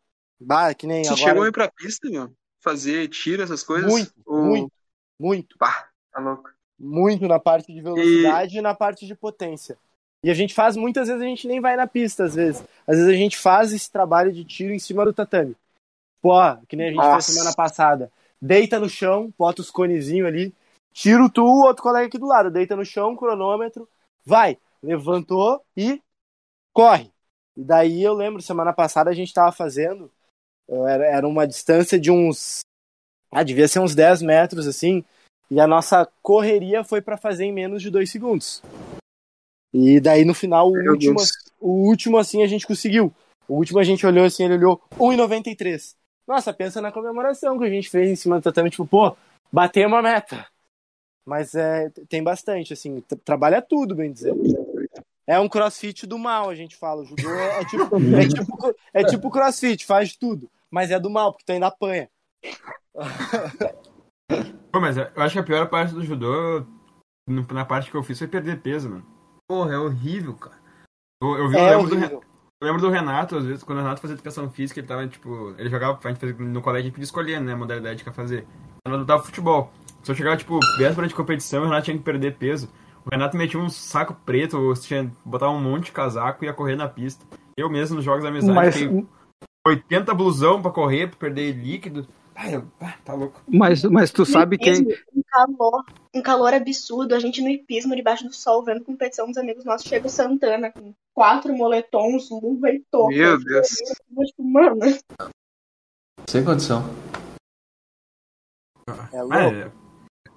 Bah, que nem Você agora... chegou a ir pra pista, meu? Fazer tiro, essas coisas? Muito, Ou... muito, muito. Bah, tá louco muito na parte de velocidade e... e... na parte de potência. E a gente faz, muitas vezes a gente nem vai na pista, às vezes. Às vezes a gente faz esse trabalho de tiro em cima do tatame. Pô, que nem a gente Nossa. fez semana passada. Deita no chão, bota os conezinhos ali, tiro tu, o outro colega aqui do lado, deita no chão, cronômetro, vai, levantou e corre. E daí eu lembro, semana passada a gente tava fazendo, era, era uma distância de uns, ah, devia ser uns 10 metros, assim, e a nossa correria foi para fazer em menos de dois segundos. E daí no final, o último, o último assim a gente conseguiu. O último a gente olhou assim, ele olhou 1,93. Nossa, pensa na comemoração que a gente fez em cima do tatame, tipo, pô, bater uma meta. Mas é, tem bastante, assim, trabalha tudo, bem dizer. É um crossfit do mal, a gente fala. O judô é, é, tipo, é, tipo, é tipo crossfit, faz tudo. Mas é do mal, porque tu ainda apanha. Pô, mas eu acho que a pior parte do judô, na parte que eu fiz, foi perder peso, mano. Porra, é horrível, cara. Eu, eu, vi, é eu, lembro do, eu, lembro do, Renato, às vezes, quando o Renato fazia educação física, ele tava, tipo, ele jogava, a gente fazia, no colégio, a gente podia escolher, né, a modalidade que ia fazer. Quando tava futebol. Se eu chegava, tipo, véspera de competição, o Renato tinha que perder peso. O Renato metia um saco preto, tinha, botava um monte de casaco e ia correr na pista. Eu mesmo, nos jogos da amizade, Mas... 80 blusão pra correr, pra perder líquido. Ai, tá louco. Mas, mas tu sabe quem. Um calor, um calor absurdo. A gente no hipismo, debaixo do sol, vendo competição dos amigos nossos. Chega o Santana com quatro moletons, luva e touca. Meu Deus. Tipo, mano. Sem condição. É louco. É,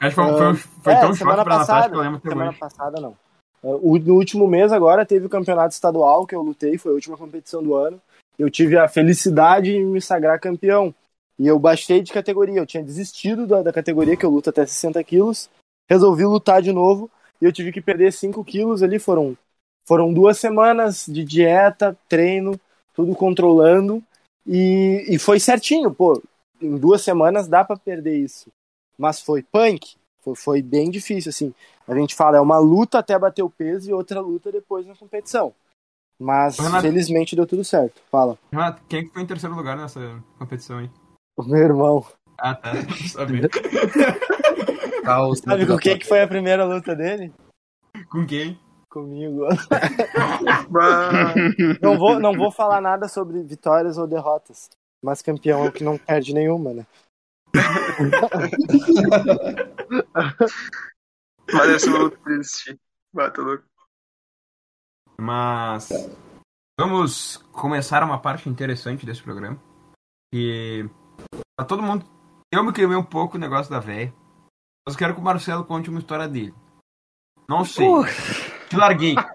acho que foi, foi, foi é, tão choque pra passada, Natasha que eu lembro até Semana hoje. passada, não. No último mês agora teve o campeonato estadual que eu lutei, foi a última competição do ano. Eu tive a felicidade de me sagrar campeão. E eu baixei de categoria. Eu tinha desistido da, da categoria, que eu luto até 60 quilos. Resolvi lutar de novo e eu tive que perder 5 quilos ali. Foram, foram duas semanas de dieta, treino, tudo controlando. E, e foi certinho, pô. Em duas semanas dá para perder isso. Mas foi punk. Foi, foi bem difícil, assim. A gente fala, é uma luta até bater o peso e outra luta depois na competição. Mas Renato, felizmente deu tudo certo. Fala. Renato, quem foi em terceiro lugar nessa competição aí? O meu irmão. Ah, tá. Sabia. Sabe com quem que foi a primeira luta dele? Com quem? Comigo. não, vou, não vou falar nada sobre vitórias ou derrotas. Mas campeão é o que não perde nenhuma, né? Parece muito triste. Bata louco. Mas vamos começar uma parte interessante desse programa. Que pra todo mundo. Eu me queimei um pouco o negócio da véia. Mas quero que o Marcelo conte uma história dele. Não sei. Uh. Te larguei.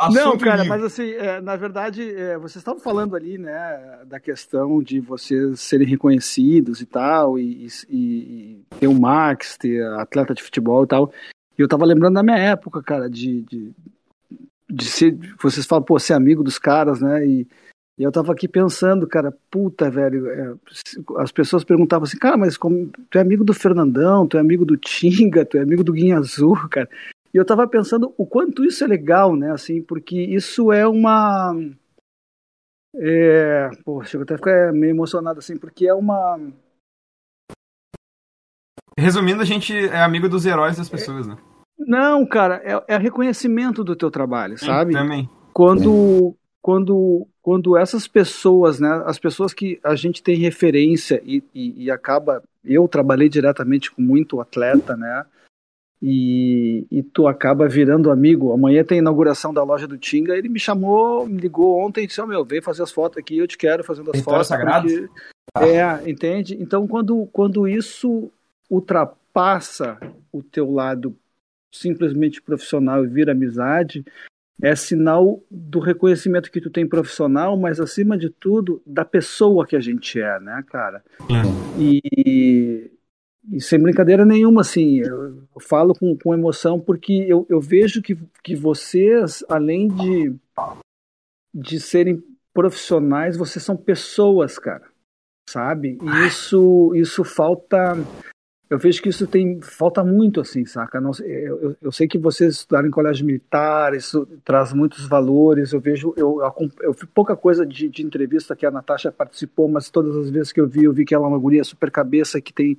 Assunto não, cara, mas assim, é, na verdade, é, vocês estavam falando ali, né, da questão de vocês serem reconhecidos e tal, e, e, e ter o Max, ter atleta de futebol e tal. E eu tava lembrando da minha época, cara, de, de, de ser. Vocês falam, pô, ser amigo dos caras, né? E, e eu tava aqui pensando, cara, puta, velho. É, as pessoas perguntavam assim, cara, mas como, tu é amigo do Fernandão, tu é amigo do Tinga, tu é amigo do Guinha Azul, cara. E eu tava pensando o quanto isso é legal, né? Assim, porque isso é uma. É, pô, chego até a ficar meio emocionado assim, porque é uma. Resumindo, a gente é amigo dos heróis das pessoas, né? Não, cara, é, é reconhecimento do teu trabalho, sabe? também. Quando, quando, quando essas pessoas, né, as pessoas que a gente tem referência e, e, e acaba, eu trabalhei diretamente com muito atleta, né? e, e tu acaba virando amigo. Amanhã tem a inauguração da loja do Tinga. Ele me chamou, me ligou ontem e disse: oh, Meu, vem fazer as fotos aqui, eu te quero fazendo as fotos. Sagrado? Porque... Ah. É, entende? Então, quando, quando isso ultrapassa o teu lado simplesmente profissional e vira amizade, é sinal do reconhecimento que tu tem profissional, mas acima de tudo, da pessoa que a gente é, né, cara? É. E, e sem brincadeira nenhuma, assim, eu, eu falo com, com emoção porque eu, eu vejo que, que vocês, além de, de serem profissionais, vocês são pessoas, cara, sabe? E isso, isso falta. Eu vejo que isso tem falta muito, assim, saca? Não, eu, eu sei que vocês estudaram em colégio militar, isso traz muitos valores. Eu vejo, eu, eu, pouca coisa de, de entrevista que a Natasha participou, mas todas as vezes que eu vi, eu vi que ela é uma guria super cabeça, que tem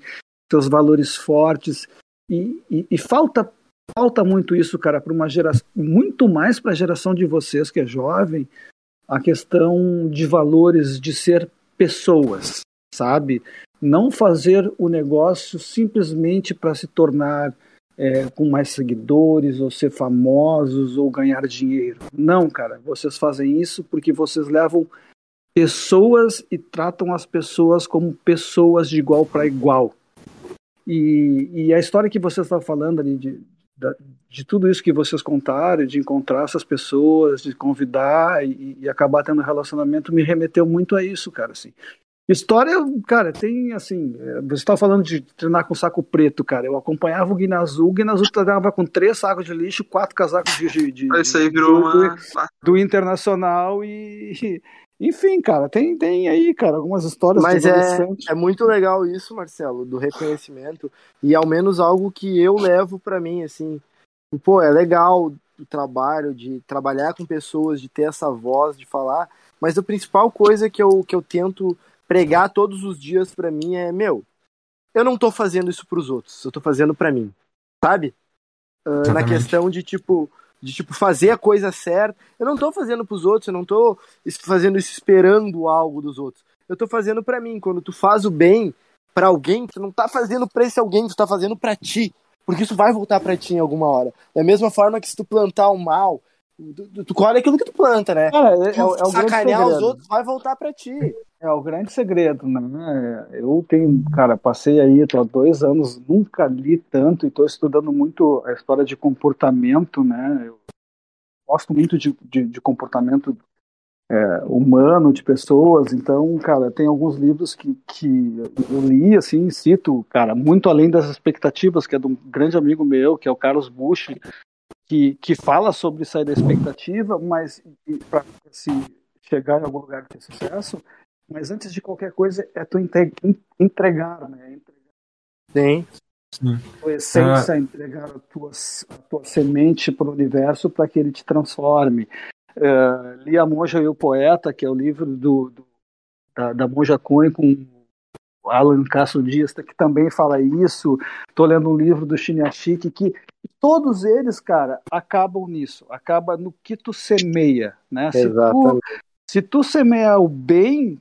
seus valores fortes. E, e, e falta falta muito isso, cara, para uma geração, muito mais para a geração de vocês que é jovem, a questão de valores de ser pessoas, sabe? Não fazer o negócio simplesmente para se tornar é, com mais seguidores, ou ser famosos, ou ganhar dinheiro. Não, cara, vocês fazem isso porque vocês levam pessoas e tratam as pessoas como pessoas de igual para igual. E, e a história que você estava falando ali de, de, de, tudo isso que vocês contaram, de encontrar essas pessoas, de convidar e, e acabar tendo um relacionamento, me remeteu muito a isso, cara, assim. História, cara, tem assim. É, você estava falando de treinar com saco preto, cara. Eu acompanhava o Guinazul, o Guinazul treinava com três sacos de lixo, quatro casacos de. de, de Isso aí virou do, uma... do Internacional e, enfim, cara, tem, tem aí, cara, algumas histórias Mas é, é muito legal isso, Marcelo, do reconhecimento. E ao menos algo que eu levo para mim, assim. Pô, é legal o trabalho de trabalhar com pessoas, de ter essa voz, de falar. Mas a principal coisa que eu, que eu tento pregar todos os dias para mim é: meu, eu não tô fazendo isso pros outros, eu tô fazendo para mim. Sabe? Uh, na questão de tipo de tipo fazer a coisa certa. Eu não tô fazendo pros outros, eu não tô fazendo isso esperando algo dos outros. Eu tô fazendo para mim. Quando tu faz o bem para alguém, tu não tá fazendo para esse alguém, tu tá fazendo para ti, porque isso vai voltar para ti em alguma hora. Da mesma forma que se tu plantar o mal Tu, tu colhe aquilo que tu planta, né? Cara, é, é, é o Sacanear os outros vai voltar pra ti. É o grande segredo, né? Eu tenho, cara, passei aí, tô há dois anos, nunca li tanto e tô estudando muito a história de comportamento, né? Eu gosto muito de, de, de comportamento é, humano, de pessoas, então, cara, tem alguns livros que, que eu li, assim, cito, cara, muito além das expectativas, que é de um grande amigo meu, que é o Carlos Bush, que, que fala sobre sair da expectativa, mas para se chegar em algum lugar ter sucesso, mas antes de qualquer coisa é tu entregar, né? Sim. Sim. A essência, ah. entregar a tua, a tua semente para o universo para que ele te transforme. Uh, li A Monja e o Poeta, que é o livro do, do da, da Monja Coen com Alan Castro Dias, que também fala isso. Estou lendo um livro do Shinyashiki que todos eles, cara, acabam nisso, acaba no que tu semeia, né? Exatamente. Se tu, se tu semeia o bem,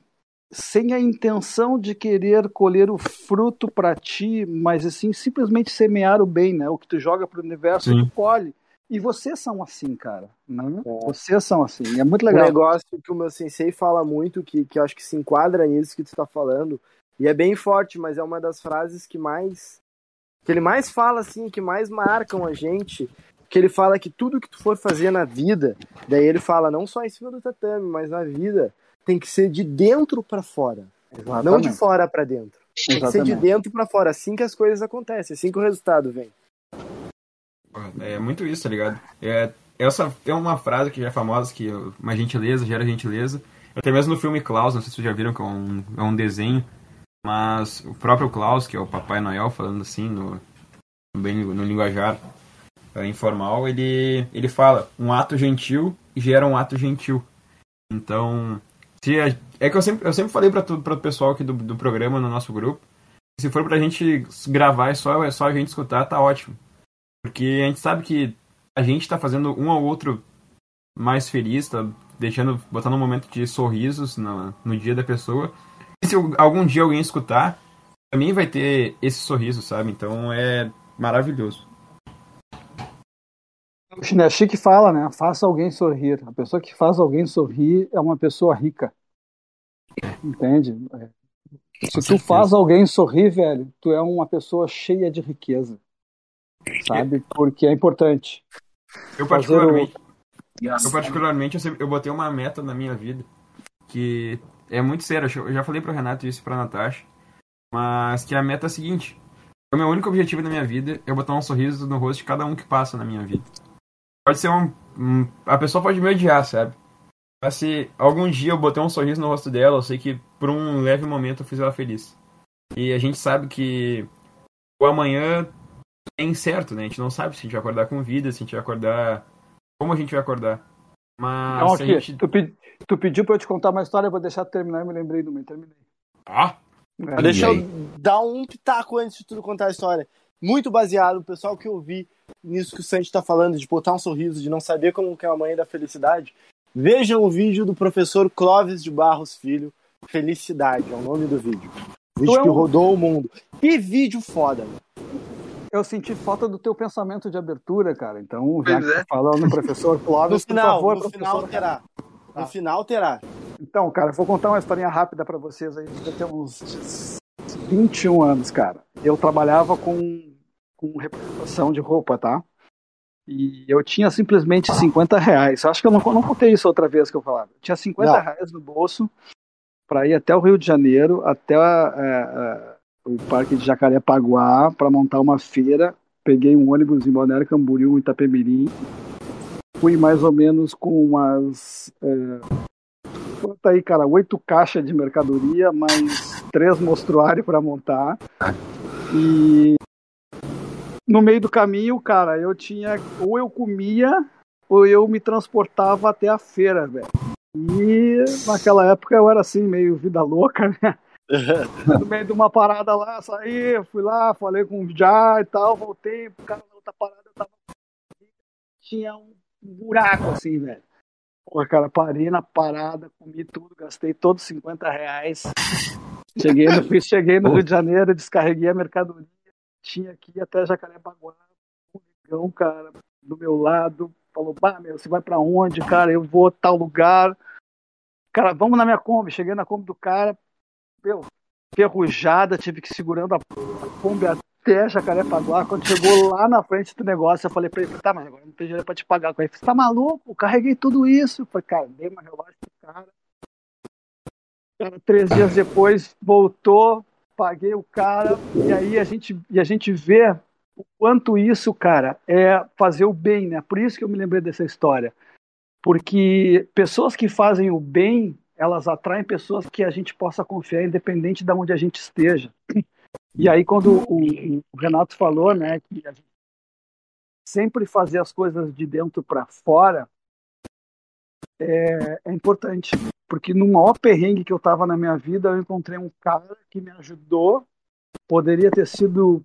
sem a intenção de querer colher o fruto para ti, mas assim, simplesmente semear o bem, né? O que tu joga para o universo, Sim. tu colhe. E vocês são assim, cara. Né? É. Vocês são assim. É muito legal. Um negócio que o meu sensei fala muito, que, que eu acho que se enquadra nisso que tu está falando, e é bem forte, mas é uma das frases que mais. que ele mais fala, assim, que mais marcam a gente. Que ele fala que tudo que tu for fazer na vida, daí ele fala não só em cima do tatame, mas na vida, tem que ser de dentro para fora. Exatamente. Não de fora para dentro. Tem que ser de dentro para fora, assim que as coisas acontecem, assim que o resultado vem. É muito isso, tá ligado? É, essa é uma frase que já é famosa, que uma gentileza gera gentileza. Até mesmo no filme Klaus, não sei se vocês já viram, que é um, é um desenho, mas o próprio Klaus, que é o Papai Noel, falando assim, no, bem no linguajar é, informal, ele, ele fala, um ato gentil gera um ato gentil. Então, se a, é que eu sempre, eu sempre falei para o pessoal aqui do, do programa, no nosso grupo, se for pra gente gravar e só, é só a gente escutar, tá ótimo. Porque a gente sabe que a gente tá fazendo um ao outro mais feliz, tá deixando, botando um momento de sorrisos no, no dia da pessoa. Se algum dia alguém escutar, também vai ter esse sorriso, sabe? Então é maravilhoso. O Chinechique fala, né? Faça alguém sorrir. A pessoa que faz alguém sorrir é uma pessoa rica. Entende? É. Se tu faz alguém sorrir, velho, tu é uma pessoa cheia de riqueza. Sabe? Porque é importante. Eu particularmente, o... eu, particularmente eu, sempre, eu botei uma meta na minha vida que é muito séria. Eu já falei pro Renato isso e pra Natasha. Mas que a meta é a seguinte: o meu único objetivo na minha vida é botar um sorriso no rosto de cada um que passa na minha vida pode ser um, um, A pessoa pode me odiar, sabe? Mas se algum dia eu botei um sorriso no rosto dela, eu sei que por um leve momento eu fiz ela feliz. E a gente sabe que o amanhã é incerto, né? A gente não sabe se a gente vai acordar com vida, se a gente vai acordar. Como a gente vai acordar. Mas. Não, aqui, gente... tu, pedi, tu, pediu pra eu te contar uma história, eu vou deixar terminar e me lembrei do meu. Terminei. Ah! É, Deixa eu dar um pitaco antes de tudo contar a história. Muito baseado, o pessoal que eu vi nisso que o Sandy está falando, de botar um sorriso, de não saber como que é a mãe da felicidade, vejam o vídeo do professor Clóvis de Barros Filho, Felicidade, é o nome do vídeo. Vídeo é que rodou o mundo. Que vídeo foda, Eu senti falta do teu pensamento de abertura, cara. Então, já que é. falando professor Clóvis, no final, por favor, no final terá. No final terá. Então, cara, vou contar uma historinha rápida para vocês aí. Eu tenho uns 21 anos, cara. Eu trabalhava com com representação de roupa, tá? E eu tinha simplesmente 50 reais. Acho que eu não, não contei isso outra vez que eu falava. Eu tinha 50 não. reais no bolso para ir até o Rio de Janeiro, até a, é, a, o Parque de Jacarepaguá, para montar uma feira. Peguei um ônibus em Balneário Camboriú, Itapemirim. Fui mais ou menos com umas. É, quanto aí, cara? Oito caixas de mercadoria, mais três mostruários para montar. E no meio do caminho, cara, eu tinha. Ou eu comia, ou eu me transportava até a feira, velho. E naquela época eu era assim, meio vida louca, né? no meio de uma parada lá, saí, fui lá, falei com o Já e tal, voltei, o cara na outra parada eu tava. Tinha um buraco assim, velho. Pô, cara, parei na parada, comi tudo, gastei todos 50 reais. Cheguei no, cheguei no Rio de Janeiro, descarreguei a mercadoria tinha aqui até Jacarepaguá, um negão, cara, do meu lado, falou, bah, meu, você vai para onde, cara? Eu vou a tal lugar. Cara, vamos na minha Kombi. Cheguei na Kombi do cara, meu, ferrujada, tive que ir segurando a, a Kombi até Jacarepaguá. Quando chegou lá na frente do negócio, eu falei pra ele, tá, mas agora não tem dinheiro pra te pagar. Ele falou, tá maluco? Carreguei tudo isso. Eu falei, cara, dei uma relógio pro cara. cara. Três dias depois voltou, paguei o cara, e aí a gente, e a gente vê o quanto isso, cara, é fazer o bem, né? Por isso que eu me lembrei dessa história. Porque pessoas que fazem o bem, elas atraem pessoas que a gente possa confiar, independente de onde a gente esteja. E aí, quando o, o Renato falou, né, que a gente sempre fazer as coisas de dentro para fora é, é, importante. Porque no maior perrengue que eu estava na minha vida, eu encontrei um cara que me ajudou. Poderia ter sido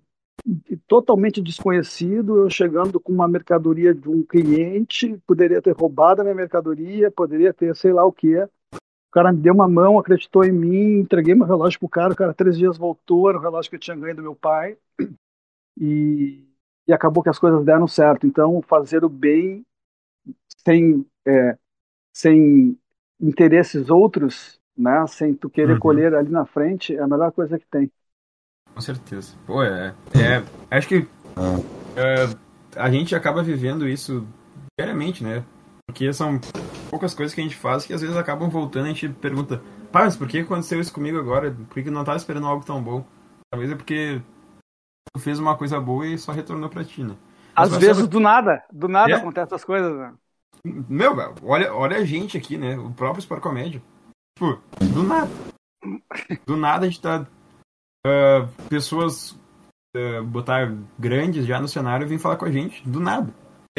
totalmente desconhecido, eu chegando com uma mercadoria de um cliente, poderia ter roubado a minha mercadoria, poderia ter sei lá o que. O cara me deu uma mão, acreditou em mim, entreguei meu relógio pro cara, o cara três dias voltou, era o relógio que eu tinha ganho do meu pai. E, e acabou que as coisas deram certo. Então, fazer o bem sem, é, sem interesses outros, né, sem tu querer uhum. colher ali na frente, é a melhor coisa que tem. Com certeza. Pô, é. é acho que é, a gente acaba vivendo isso diariamente, né? Porque são poucas coisas que a gente faz que às vezes acabam voltando e a gente pergunta, pá, mas por que aconteceu isso comigo agora? Por que não tava esperando algo tão bom? Talvez é porque tu fez uma coisa boa e só retornou pra ti, né? Às vezes sabe... do nada, do nada é? acontecem essas coisas, né? Meu, olha, olha a gente aqui, né? O próprio Sport Comédia. Tipo, do nada. Do nada a gente tá uh, pessoas uh, botar grandes já no cenário e vir falar com a gente, do nada.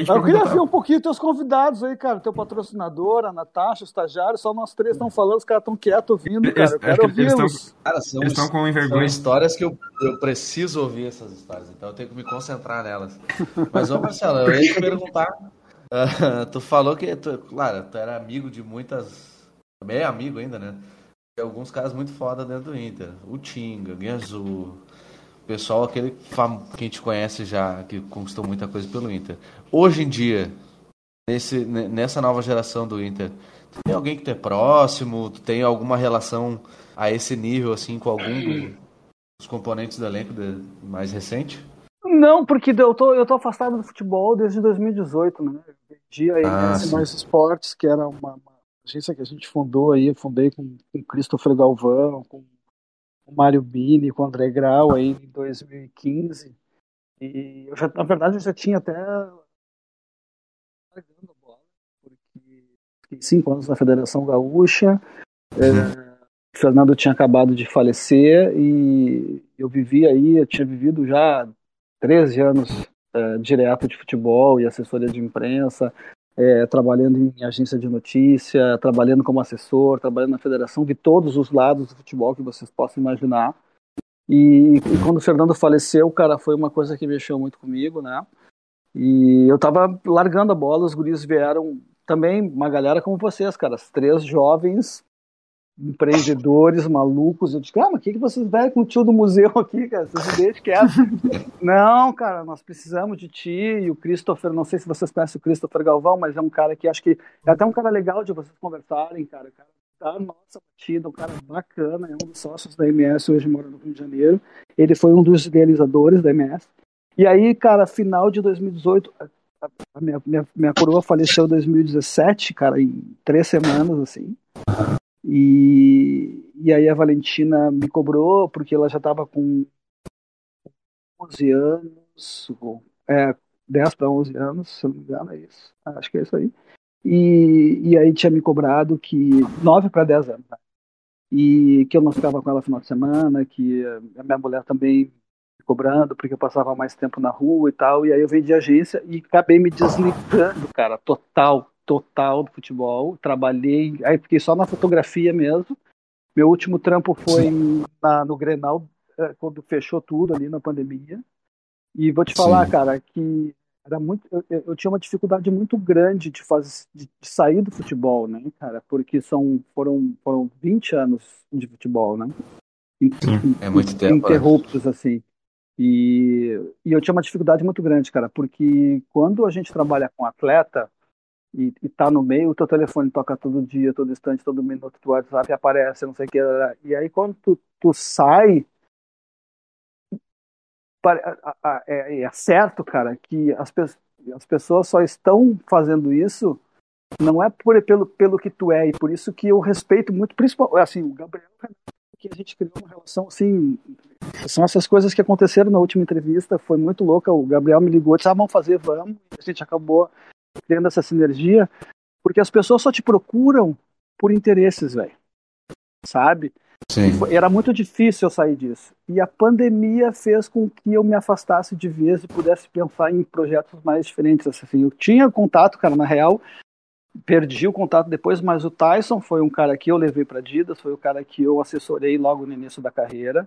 Eu queria ver um pouquinho teus convidados aí, cara. Teu patrocinador, a Natasha, o estagiário, só nós três estão falando, os caras estão quietos ouvindo, cara. Eu quero são, eles estão com são histórias que eu, eu preciso ouvir essas histórias, então eu tenho que me concentrar nelas. Mas, ô Marcelo, eu ia te perguntar. Uh, tu falou que, tu, claro, tu era amigo de muitas. Também é amigo ainda, né? alguns caras muito foda dentro do Inter. O Tinga, Guianzu, o pessoal aquele que a gente conhece já, que conquistou muita coisa pelo Inter. Hoje em dia, nesse, nessa nova geração do Inter, tem alguém que tu é próximo, tu tem alguma relação a esse nível, assim, com algum dos componentes do elenco de, mais recente? Não, porque eu tô, eu tô afastado do futebol desde 2018, né? Dia aí ah, mais esportes, que era uma, uma agência que a gente fundou aí, fundei com, com Christopher Galvão, com o Mário Bini, com o André Grau aí em 2015. E eu já, na verdade, eu já tinha até largando bola, porque fiquei cinco anos na Federação Gaúcha. É, Fernando tinha acabado de falecer e eu vivi aí, eu tinha vivido já 13 anos é, direto de futebol e assessoria de imprensa, é, trabalhando em agência de notícia, trabalhando como assessor, trabalhando na federação, vi todos os lados do futebol que vocês possam imaginar. E, e quando o Fernando faleceu, cara, foi uma coisa que mexeu muito comigo, né? E eu tava largando a bola, os guris vieram também, uma galera como vocês, cara, três jovens empreendedores malucos. Eu disse, cara, mas o que, que vocês vêm com o tio do museu aqui, cara? Vocês deixam quieto. não, cara, nós precisamos de ti. E o Christopher, não sei se vocês conhecem o Christopher Galvão, mas é um cara que acho que é até um cara legal de vocês conversarem, cara. cara da nossa batida, um cara bacana, é um dos sócios da MS, hoje mora no Rio de Janeiro. Ele foi um dos idealizadores da MS. E aí, cara, final de 2018, a minha, minha, minha coroa faleceu em 2017, cara, em três semanas, assim. E, e aí a Valentina me cobrou, porque ela já estava com 11 anos, é, 10 para 11 anos, se eu não me engano, é isso. Acho que é isso aí. E, e aí tinha me cobrado que 9 para 10 anos. Né? E que eu não ficava com ela no final de semana, que a minha mulher também me cobrando, porque eu passava mais tempo na rua e tal. E aí eu vendi agência e acabei me desligando, cara, total, total do futebol. Trabalhei, aí fiquei só na fotografia mesmo. Meu último trampo foi na, no Grenal, é, quando fechou tudo ali na pandemia. E vou te falar, Sim. cara, que era muito, eu, eu, tinha uma dificuldade muito grande de, fazer, de, de, sair do futebol, né, cara? Porque são, foram, foram 20 anos de futebol, né? É muito tempo. Né? Interruptos, assim. E, e eu tinha uma dificuldade muito grande, cara, porque quando a gente trabalha com atleta, e, e tá no meio, o teu telefone toca todo dia, todo instante, todo minuto, o WhatsApp aparece, não sei o que. E aí quando tu, tu sai, é, é certo, cara, que as, as pessoas só estão fazendo isso não é por, pelo, pelo que tu é, e por isso que eu respeito muito, principalmente, assim, o Gabriel, que a gente criou uma relação, assim, são essas coisas que aconteceram na última entrevista, foi muito louca, o Gabriel me ligou, disse, ah, vamos fazer, vamos, a gente acabou criando essa sinergia, porque as pessoas só te procuram por interesses, velho, sabe? Foi, era muito difícil eu sair disso. E a pandemia fez com que eu me afastasse de vez e pudesse pensar em projetos mais diferentes. Assim, eu tinha contato, cara, na real, perdi o contato depois, mas o Tyson foi um cara que eu levei para Adidas, foi o cara que eu assessorei logo no início da carreira.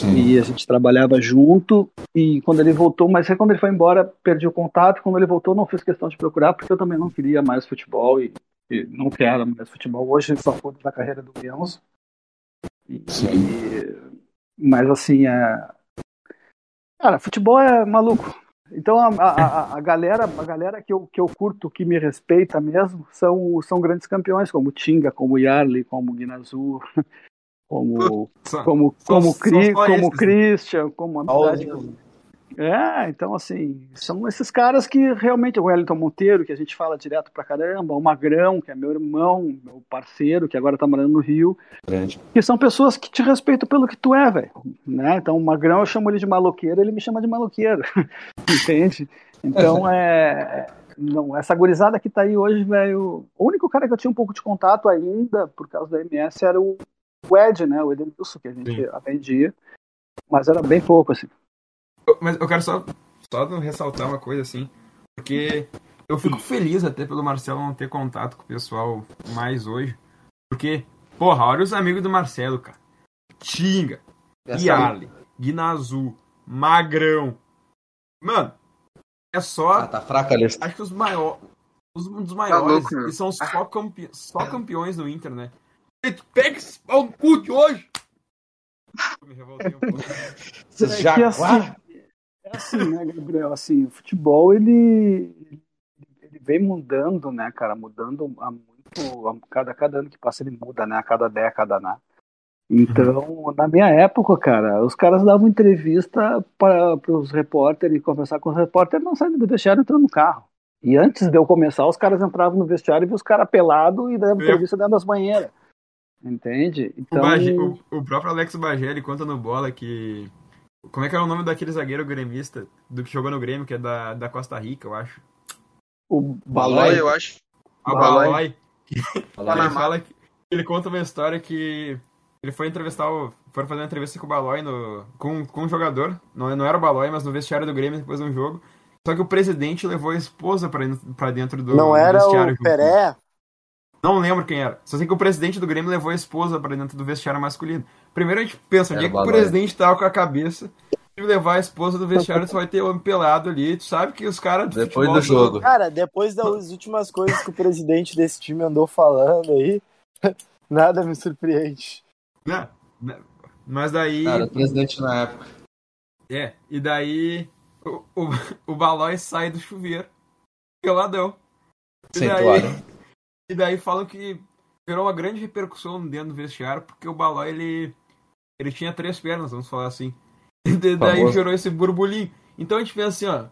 Sim. E a gente trabalhava junto. E quando ele voltou, mas aí quando ele foi embora, perdi o contato. Quando ele voltou, não fiz questão de procurar, porque eu também não queria mais futebol e, e não quero mais futebol. Hoje só foda da carreira do Beyoncé. E, e, mas assim, é... cara, futebol é maluco. Então a, a, a, galera, a galera que eu, que eu curto, que me respeita mesmo, são, são grandes campeões, como Tinga, como Yarley, como Guinazu, como como como, Cri, como Christian, como Amizade. É, então assim, são esses caras que realmente, o Wellington Monteiro, que a gente fala direto pra caramba, o Magrão, que é meu irmão, meu parceiro, que agora tá morando no Rio, Grande. que são pessoas que te respeitam pelo que tu é, velho, né? Então o Magrão eu chamo ele de maloqueiro, ele me chama de maloqueiro, entende? Então é... Não, essa gurizada que tá aí hoje, velho, o único cara que eu tinha um pouco de contato ainda, por causa da MS, era o Ed, né, o Edenilson, que a gente Sim. atendia, mas era bem pouco, assim. Mas eu quero só, só ressaltar uma coisa assim, porque eu fico feliz até pelo Marcelo não ter contato com o pessoal mais hoje. Porque, porra, olha os amigos do Marcelo, cara. Tinga, Yali, Guinazu, Magrão. Mano, é só. Ah, tá fraca a lista. Acho que os maiores. Os, um dos tá maiores. Tá louco, e são só, campe... só campeões do Inter, né? Pega esse pau no cu de hoje! Eu me revoltei um pouco. É que, assim, é assim, né, Gabriel? Assim, o futebol ele, ele vem mudando, né, cara? Mudando a muito. A cada, cada ano que passa ele muda, né? A cada década, né? Então, na minha época, cara, os caras davam entrevista para os repórteres e conversar com os repórteres, não saindo do vestiário entrando no carro. E antes de eu começar, os caras entravam no vestiário e viam os caras pelados e davam entrevista dentro das banheiras. Entende? Então... O, o, o próprio Alex Bagé, conta no Bola que como é que é o nome daquele zagueiro gremista do que jogou no Grêmio, que é da, da Costa Rica, eu acho? O Balói, eu acho. A Balói. ele fala que ele conta uma história que ele foi entrevistar o. Foram fazer uma entrevista com o Balói no, com, com um jogador. Não, não era o Balói, mas no vestiário do Grêmio depois de um jogo. Só que o presidente levou a esposa pra, pra dentro do, não do era vestiário. O Peré? Não lembro quem era. Só sei que o presidente do Grêmio levou a esposa pra dentro do vestiário masculino. Primeiro a gente pensa, onde é que o presidente tava com a cabeça de levar a esposa do vestiário, você vai ter homem pelado ali. Tu sabe que os caras. Depois do jogo. Cara, depois das últimas coisas que o presidente desse time andou falando aí, nada me surpreende. Não, né? mas daí. Cara, o presidente na época. É, e daí o, o, o Balói sai do chuveiro, peladão. E Sem daí, toalha. E daí falam que gerou uma grande repercussão dentro do vestiário, porque o Balói, ele, ele tinha três pernas, vamos falar assim. E daí gerou esse burbulinho. Então a gente pensa assim, ó,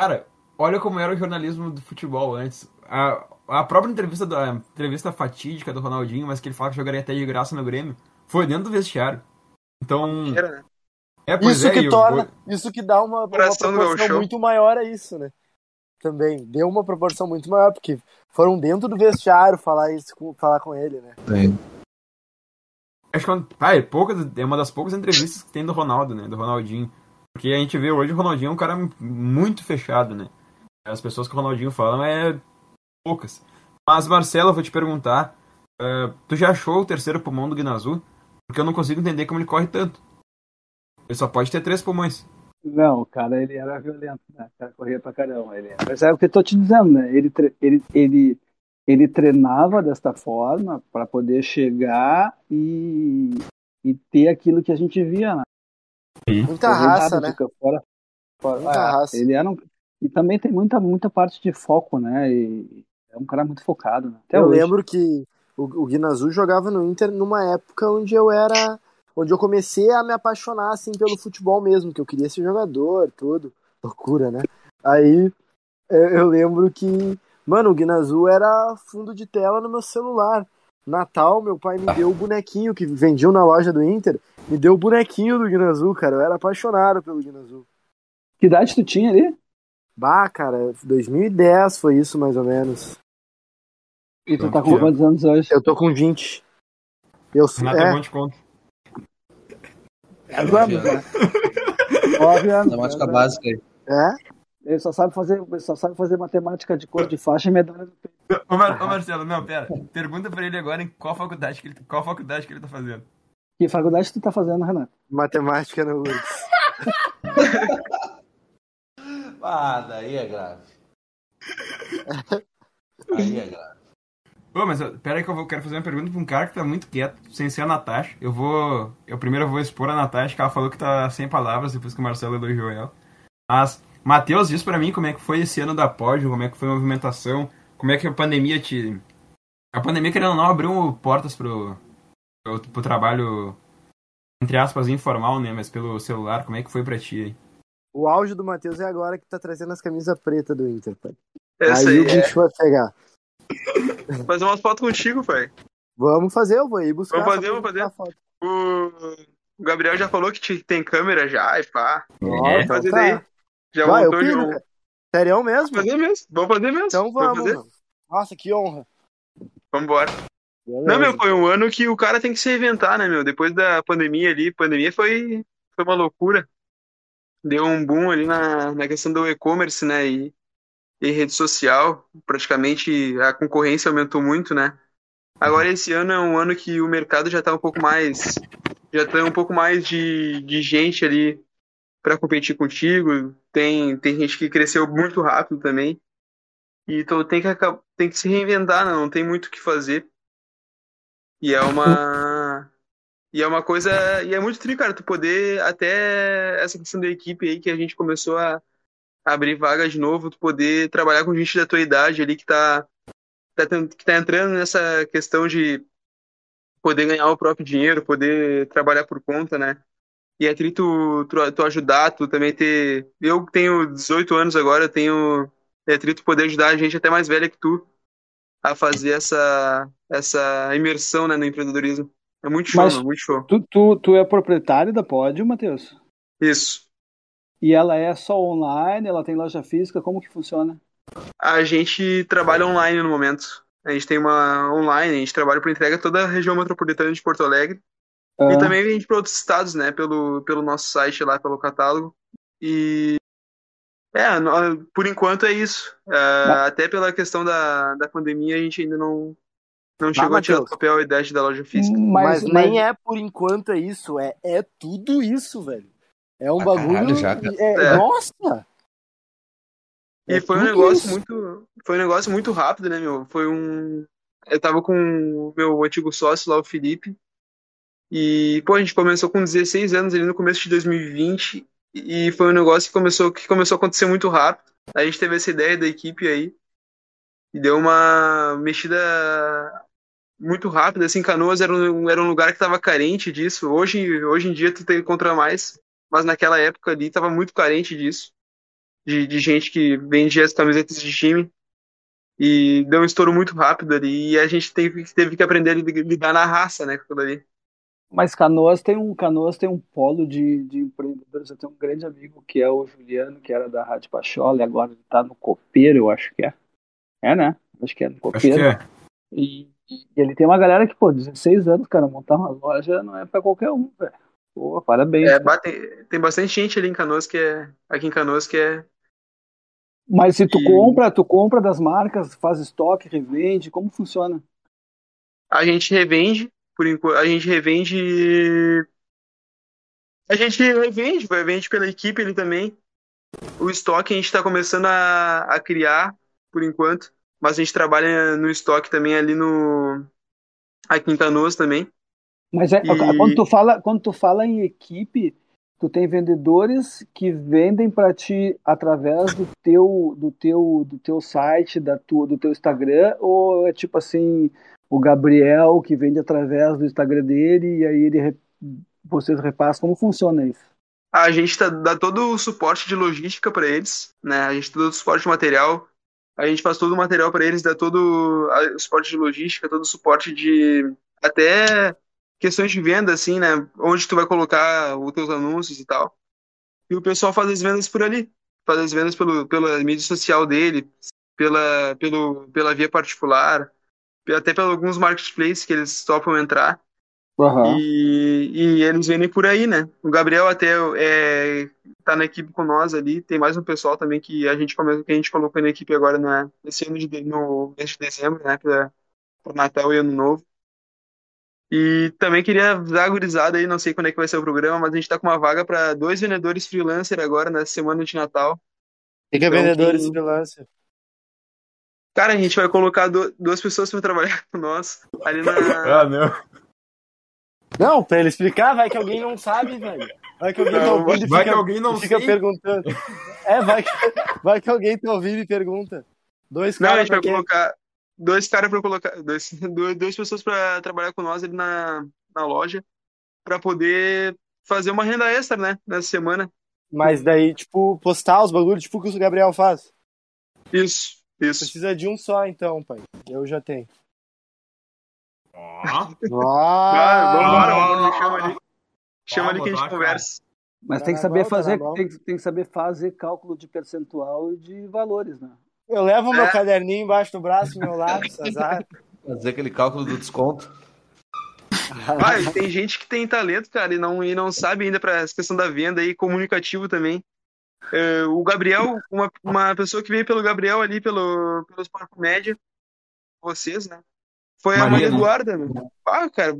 cara, olha como era o jornalismo do futebol antes. A, a própria entrevista da entrevista fatídica do Ronaldinho, mas que ele fala que jogaria até de graça no Grêmio, foi dentro do vestiário. Então. Né? É, isso é, que torna, eu... isso que dá uma, uma proporção muito maior a isso, né? Também deu uma proporção muito maior, porque foram dentro do vestiário falar isso, falar com ele, né? Sim. Acho que ah, é, poucas, é uma das poucas entrevistas que tem do Ronaldo, né? Do Ronaldinho. Porque a gente vê hoje o Ronaldinho é um cara muito fechado, né? As pessoas que o Ronaldinho fala é poucas. Mas, Marcelo, eu vou te perguntar. Uh, tu já achou o terceiro pulmão do Guinazu? Porque eu não consigo entender como ele corre tanto. Ele só pode ter três pulmões. Não, o cara ele era violento, né? O cara corria pra caramba. Ele Mas é o que eu tô te dizendo, né? Ele, ele, ele, ele treinava desta forma para poder chegar e, e ter aquilo que a gente via, né? Muita raça, né? Fora, fora, muita ah, raça. Ele era um, e também tem muita, muita parte de foco, né? E É um cara muito focado, né? Até eu hoje. lembro que o, o Guinazu jogava no Inter numa época onde eu era. Onde eu comecei a me apaixonar assim pelo futebol mesmo, que eu queria ser jogador, tudo. Loucura, né? Aí eu, eu lembro que, mano, o Guinazu era fundo de tela no meu celular. Natal, meu pai me deu o bonequinho que vendiam na loja do Inter. Me deu o bonequinho do Guinazu, cara. Eu era apaixonado pelo Guinazu. Que idade tu tinha ali? Bah, cara, 2010 foi isso mais ou menos. E tu tá com quantos anos hoje? Eu tô com 20. Eu sou. É conta. É, vamos, né? Nove anos. Matemática básica aí. É? Ele só sabe fazer, só sabe fazer matemática de cor de faixa e medalha do peito. Ô, Mar ô, Marcelo, não, pera. Pergunta pra ele agora em qual faculdade que ele, qual faculdade que ele tá fazendo. Que faculdade tu tá fazendo, Renato? Matemática no URGS. ah, daí é grave. Aí é grave. Ô, mas pera aí que eu vou, quero fazer uma pergunta pra um cara que tá muito quieto, sem ser a Natasha. Eu vou. Eu primeiro vou expor a Natasha, que ela falou que tá sem palavras depois que o Marcelo elogiou ela. Mas, Matheus, diz pra mim como é que foi esse ano da pódio, como é que foi a movimentação, como é que a pandemia te. A pandemia, querendo ou não, abriu portas pro, pro, pro trabalho, entre aspas, informal, né? Mas pelo celular, como é que foi pra ti aí? O auge do Matheus é agora que tá trazendo as camisas pretas do Inter, pai. Essa aí, aí o bicho é. vai pegar. Fazer umas fotos contigo, pai. Vamos fazer, eu vou ir buscar. Vamos fazer, vamos fazer. foto. O Gabriel já falou que te- tem câmera já, e pá. É, então fazer tá. daí. Já Vai, piro, já. cara. Sério mesmo? Vamos fazer mesmo. Vamos fazer mesmo. Então vamos, fazer. mano. Nossa, que honra. Vambora. Beleza. Não, meu, foi um ano que o cara tem que se reinventar, né, meu? Depois da pandemia ali, pandemia foi, foi uma loucura. Deu um boom ali na, na questão do e-commerce, né, e, e rede social. Praticamente a concorrência aumentou muito, né? Agora esse ano é um ano que o mercado já tá um pouco mais, já tem um pouco mais de, de gente ali para competir contigo. Tem, tem gente que cresceu muito rápido também. E então tem que, tem que se reinventar, né? Não tem muito o que fazer. E é uma. E é uma coisa. E é muito tri, cara, tu poder até essa questão da equipe aí que a gente começou a abrir vaga de novo, tu poder trabalhar com gente da tua idade ali que tá, tá, tent- que tá entrando nessa questão de poder ganhar o próprio dinheiro, poder trabalhar por conta, né? E é tri tu, tu, tu ajudar, tu também ter. Eu que tenho 18 anos agora, tenho. É tri tu poder ajudar a gente até mais velha que tu a fazer essa, essa imersão né, no empreendedorismo. É muito show, Mas- meu, muito show. Tu, tu, tu é proprietário da Pódio, Matheus? Isso. E ela é só online, ela tem loja física, como que funciona? A gente trabalha online no momento. A gente tem uma online, a gente trabalha por entrega toda a região metropolitana de Porto Alegre. E Ah, também vende para outros estados, né? Pelo, pelo nosso site lá, pelo catálogo. E. É, por enquanto é isso. Ah, até pela questão da, da pandemia, a gente ainda não, não chegou a tirar do Matheus. papel a ideia da loja física. Mas, mas, nem é por enquanto é isso, é, é tudo isso, velho. É um Ah, bagulho. caralho, já, é- É. Nossa! E É foi um negócio isso. muito. Foi um negócio muito rápido, né, meu? Foi um. Eu tava com o meu antigo sócio lá, o Felipe. E, pô, a gente começou com 16 anos ali no começo de 2020. E foi um negócio que começou, que começou a acontecer muito rápido. A gente teve essa ideia da equipe aí. E deu uma mexida muito rápida. Assim, Canoas era um, era um lugar que tava carente disso. Hoje, hoje em dia tu tem encontra mais. Mas naquela época ali tava muito carente disso de, de gente que vendia as camisetas de time e deu um estouro muito rápido ali e a gente teve, teve que aprender a lid- lidar na raça, né, com aquilo ali. mas Canoas tem um Canoas tem um polo de, de empreendedores. Eu tenho um grande amigo que é o Juliano, que era da Rádio Pachola, e agora ele tá no Copeiro, eu acho que é. É, né? Acho que é no Acho Copeiro. que é. E, e ele tem uma galera que, pô, 16 anos, cara, montar uma loja não é pra qualquer um, velho. Pô, parabéns. É, bate- tem bastante gente ali em Canoas que é aqui em Canoas que é Mas se tu e- compra, tu compra das marcas, faz estoque, revende, como funciona? a gente revende por enquanto a gente revende a gente revende, vai vende pela equipe ali também. O estoque a gente está começando a, a criar por enquanto, mas a gente trabalha no estoque também ali no aqui em Canoas também. Mas é, E- quando, tu fala, quando tu fala em equipe, tu tem vendedores que vendem para ti através do teu do teu do teu site, da tua do teu Instagram ou é tipo assim, o Gabriel que vende através do Instagram dele e aí ele vocês repassam como funciona isso? A gente tá, dá todo o suporte de logística para eles, né? A gente dá todo o suporte de material, a gente faz todo o material para eles, dá todo o suporte de logística, todo o suporte de até questões de venda, assim, né? Onde tu vai colocar os teus anúncios e tal. E o pessoal faz as vendas por ali. Faz as vendas pelo, pela mídia social dele, pela, pelo, pela via particular, até pelos alguns marketplaces que eles topam entrar. Uhum. E, e eles vendem por aí, né? O Gabriel até é, tá na equipe com nós ali. Tem mais um pessoal também que a gente, que a gente colocou na equipe agora né, nesse ano de, no mês de dezembro, né? Para Natal e Ano Novo. E também queria avisar a gurizada aí, não sei quando é que vai ser o programa, mas a gente tá com uma vaga para dois vendedores freelancer agora, nessa semana de Natal. O que, que é então, vendedores quem... freelancer? Cara, a gente vai colocar do... duas pessoas para trabalhar com nós ali na. ah, não. Não, pra ele explicar, vai que alguém não sabe, velho. Vai que alguém tá ouvindo vai fica, que alguém não fica perguntando. É, vai que, vai que alguém tá ouvindo e pergunta. Dois caras. Não, a gente vai colocar dois caras para colocar, dois, duas pessoas para trabalhar com nós ali na, na loja, para poder fazer uma renda extra, né, nessa semana. Mas daí, tipo, postar os bagulhos, tipo o que o Gabriel faz. Isso, isso. Precisa de um só, então, pai. Eu já tenho. Ah, vambora, chama ali. Chama ali que a gente conversa. Mas tem que saber fazer, tem, tem que saber fazer cálculo de percentual e de valores, né? Eu levo meu é. caderninho embaixo do braço, meu lápis, azar. Fazer aquele cálculo do desconto. Vai, tem gente que tem talento, cara, e não, e não sabe ainda para essa questão da venda e comunicativo também. É, o Gabriel, uma, uma pessoa que veio pelo Gabriel ali, pelo, pelo Sport Média, vocês, né? Foi a Maria Eduarda, meu. Ah, cara,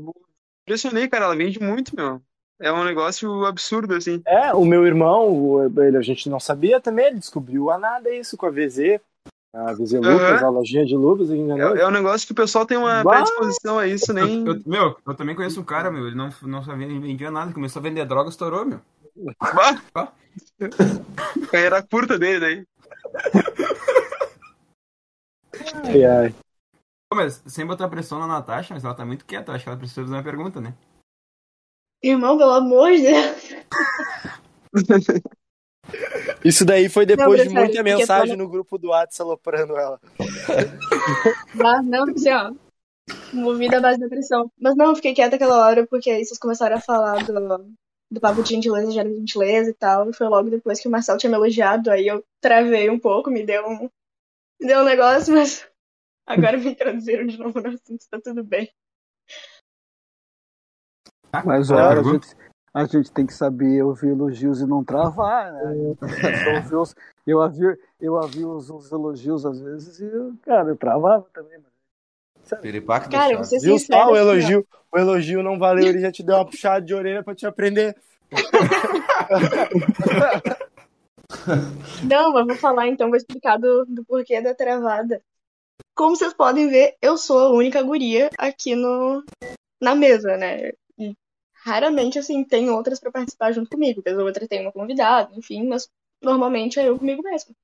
impressionei, cara, ela vende muito, meu. É um negócio absurdo, assim. É, o meu irmão, ele, a gente não sabia também, ele descobriu a nada isso com a VZ. A Lucas, uhum. a lojinha de luvas. É, é um negócio que o pessoal tem uma predisposição a isso, nem. Eu, meu, eu também conheço um cara, meu, ele não, não sabia, vendia nada, começou a vender droga, estourou, meu. Bah! Carreira curta dele daí. Ai, ai. Mas sem botar pressão na Natasha, mas ela tá muito quieta, acho que ela precisa fazer uma pergunta, né? Irmão, pelo amor de Deus. Isso daí foi depois não, de muita mensagem no grupo do WhatsApp aloprando ela. Ah, não, assim, ó. Movida a base da pressão. Mas não, eu fiquei quieta aquela hora porque aí vocês começaram a falar do, do papo de gentileza, de gentileza e tal. E foi logo depois que o Marcel tinha me elogiado. Aí eu travei um pouco, me deu um, me deu um negócio, mas agora me introduziram de novo no assunto, tá tudo bem. Mas olha, a gente, tem que saber ouvir elogios e não travar, né? Eu, os, eu havia, eu havia os, os, elogios às vezes e, cara, eu travava também. Mas... Cara, você Viu só o elogio? O elogio não valeu, ele já te deu uma puxada de orelha pra te aprender. Não, mas vou falar então, vou explicar do, do porquê da travada. Como vocês podem ver, eu sou a única guria aqui no, na mesa, né? Raramente, assim, tem outras para participar junto comigo. Vez ou outra tem uma convidada, enfim, mas normalmente é eu comigo mesmo.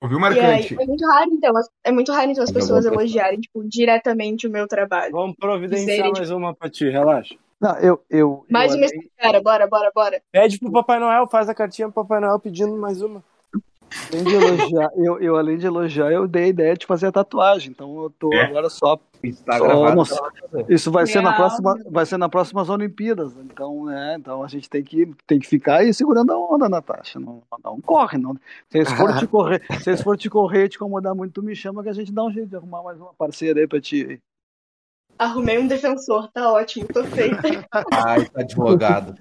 Ouviu, Marcante? Aí, é muito raro, então, é muito raro, então, as pessoas elogiarem, tipo, diretamente o meu trabalho. Vamos providenciar Dizerem, mais uma pra ti, relaxa. Não, eu, eu, mais eu uma cara, bora, bora, bora. Pede pro Papai Noel, faz a cartinha pro Papai Noel pedindo mais uma. Além de elogiar, eu, eu, além de elogiar, eu dei a ideia de fazer a tatuagem. Então eu tô é. agora só. Está gravado, só isso vai ser, na próxima, vai ser nas próximas Olimpíadas. Então, é, então a gente tem que, tem que ficar aí segurando a onda, Natasha. Não, não corre, não. Se eles forem te correr, se eles forem te correr e te incomodar muito, tu me chama que a gente dá um jeito de arrumar mais uma parceira aí pra ti. Arrumei um defensor, tá ótimo, tô feita. Ai, tá advogado.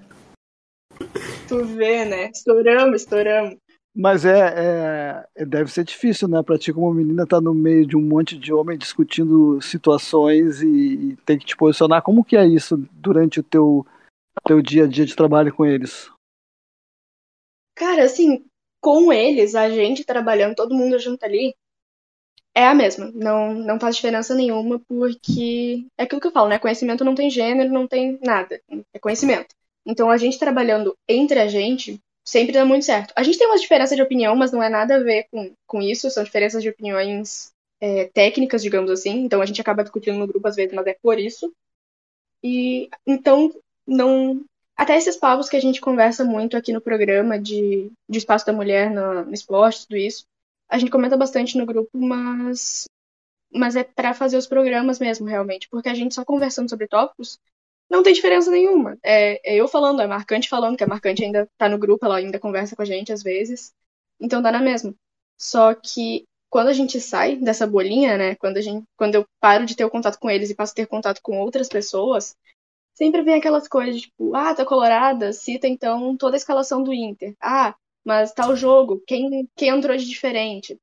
Tu vê, né? Estouramos, estouramos. Mas é, é, deve ser difícil, né? Pra ti, como menina, tá no meio de um monte de homem discutindo situações e, e ter que te posicionar. Como que é isso durante o teu, teu dia a dia de trabalho com eles? Cara, assim, com eles, a gente trabalhando, todo mundo junto ali, é a mesma. Não, não faz diferença nenhuma, porque é aquilo que eu falo, né? Conhecimento não tem gênero, não tem nada. É conhecimento. Então a gente trabalhando entre a gente sempre dá muito certo. A gente tem umas diferenças de opinião, mas não é nada a ver com, com isso, são diferenças de opiniões é, técnicas, digamos assim. Então a gente acaba discutindo no grupo às vezes, mas é por isso. E então não. Até esses papos que a gente conversa muito aqui no programa de, de espaço da mulher no, no esporte, tudo isso, a gente comenta bastante no grupo, mas mas é para fazer os programas mesmo, realmente, porque a gente só conversando sobre tópicos não tem diferença nenhuma. É, é eu falando, é Marcante falando, que a Marcante ainda tá no grupo, ela ainda conversa com a gente às vezes, então dá na mesma. Só que quando a gente sai dessa bolinha, né, quando, a gente, quando eu paro de ter o contato com eles e passo a ter contato com outras pessoas, sempre vem aquelas coisas, tipo, ah, tá colorada, cita então toda a escalação do Inter. Ah, mas tal jogo, quem, quem entrou de diferente?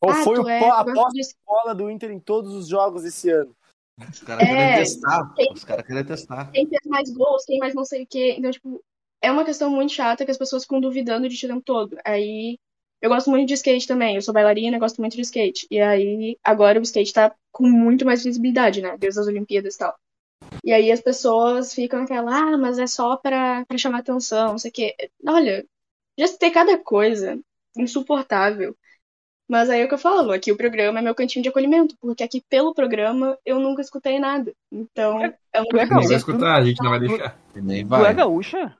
Qual ah, foi o, é, a posse de bola do Inter em todos os jogos esse ano? Os caras é, querem testar. Quem, os caras querem testar. Quem fez mais gols, quem mais não sei o quê. Então, tipo, é uma questão muito chata que as pessoas ficam duvidando de ti o tempo todo. Aí, eu gosto muito de skate também. Eu sou bailarina, gosto muito de skate. E aí, agora o skate tá com muito mais visibilidade, né? Desde as Olimpíadas e tal. E aí as pessoas ficam aquela, ah, mas é só pra, pra chamar atenção, não sei o quê. Olha, já tem cada coisa insuportável. Mas aí é o que eu falo, aqui o programa é meu cantinho de acolhimento, porque aqui pelo programa eu nunca escutei nada. Então, é, é um lugar que Não vai escutar, a gente não vai deixar. Nem vai. Tu é gaúcha?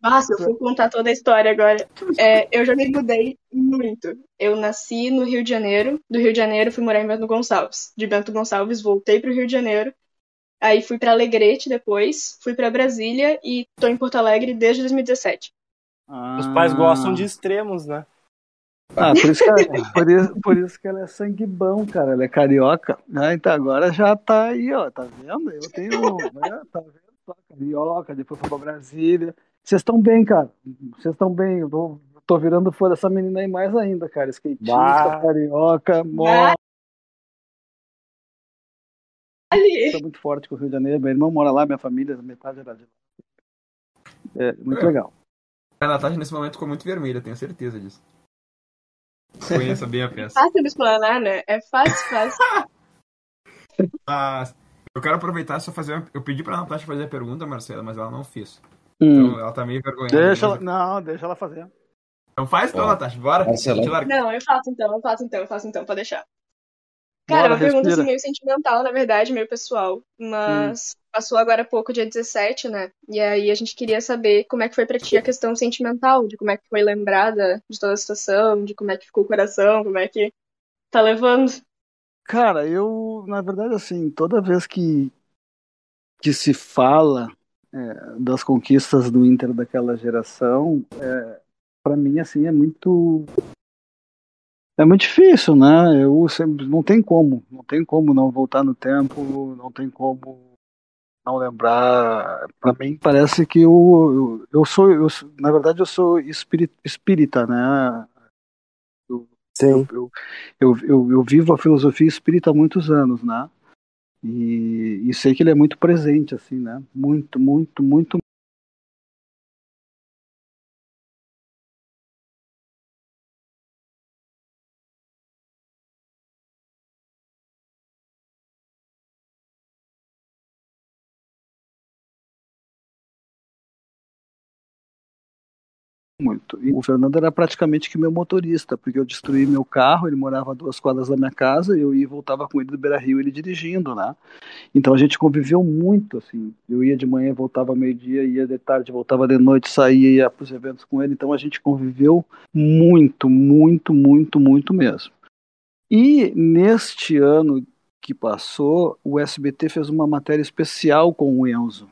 Nossa, eu vou contar toda a história agora. É, eu já me mudei muito. Eu nasci no Rio de Janeiro. Do Rio de Janeiro fui morar em Bento Gonçalves. De Bento Gonçalves voltei pro Rio de Janeiro. Aí fui para Alegrete depois, fui para Brasília e tô em Porto Alegre desde 2017. Ah. Os pais gostam de extremos, né? Ah, por isso, que ela, por, isso, por isso que ela é sangue bom, cara. Ela é carioca. Né? Então agora já tá aí, ó. Tá vendo? Eu tenho. Né? Tá vendo? Só carioca, depois foi pra Brasília. Vocês estão bem, cara. Vocês estão bem. Eu tô, tô virando fã dessa menina aí mais ainda, cara. Skatista, bah. carioca, mó. Tô muito forte com o Rio de Janeiro. Meu irmão mora lá, minha família, metade era de lá. É muito legal. A Natasha nesse momento ficou muito vermelha, tenho certeza disso. Conheça bem a peça. Fácil de explanar, né? É fácil, fácil. ah, eu quero aproveitar e só fazer. Uma... Eu pedi pra Natasha fazer a pergunta, Marcela, mas ela não fez. Hum. Então ela tá meio vergonhada. Deixa ela... Não, deixa ela fazer. Então faz então, Natasha, bora. Marcela. Não, eu faço então, eu faço então, eu faço então, pode deixar. Cara, Bora, uma pergunta assim, meio sentimental, na verdade, meio pessoal. Mas hum. Passou agora há pouco, dia 17, né? E aí a gente queria saber como é que foi pra ti a questão sentimental, de como é que foi lembrada de toda a situação, de como é que ficou o coração, como é que tá levando. Cara, eu, na verdade, assim, toda vez que, que se fala é, das conquistas do Inter daquela geração, é, para mim, assim, é muito é muito difícil, né? Eu sempre, não tem como, não tem como não voltar no tempo, não tem como não lembrar. Para mim parece que eu, eu, eu sou, eu, na verdade eu sou espírita, espírita né? Eu, Sim. Eu, eu, eu, eu, vivo a filosofia espírita há muitos anos, né? E, e sei que ele é muito presente, assim, né? Muito, muito, muito muito. E o Fernando era praticamente que meu motorista, porque eu destruí meu carro, ele morava a duas quadras da minha casa, eu ia e voltava com ele do Beira Rio, ele dirigindo, né? Então a gente conviveu muito, assim. Eu ia de manhã, voltava meio-dia, ia de tarde, voltava de noite, saía, ia para os eventos com ele. Então a gente conviveu muito, muito, muito, muito mesmo. E neste ano que passou, o SBT fez uma matéria especial com o Enzo,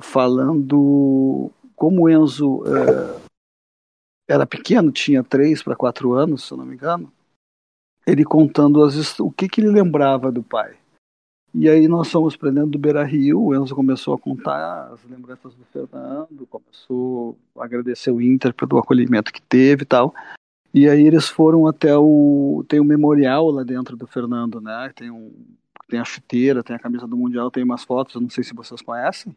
falando como o Enzo é, era pequeno, tinha três para quatro anos, se eu não me engano, ele contando as, o que, que ele lembrava do pai. E aí nós fomos para dentro do Beira Rio, o Enzo começou a contar as lembranças do Fernando, começou a agradecer o Inter pelo acolhimento que teve e tal. E aí eles foram até o. Tem um memorial lá dentro do Fernando, né? Tem, um, tem a chuteira, tem a camisa do Mundial, tem umas fotos, não sei se vocês conhecem.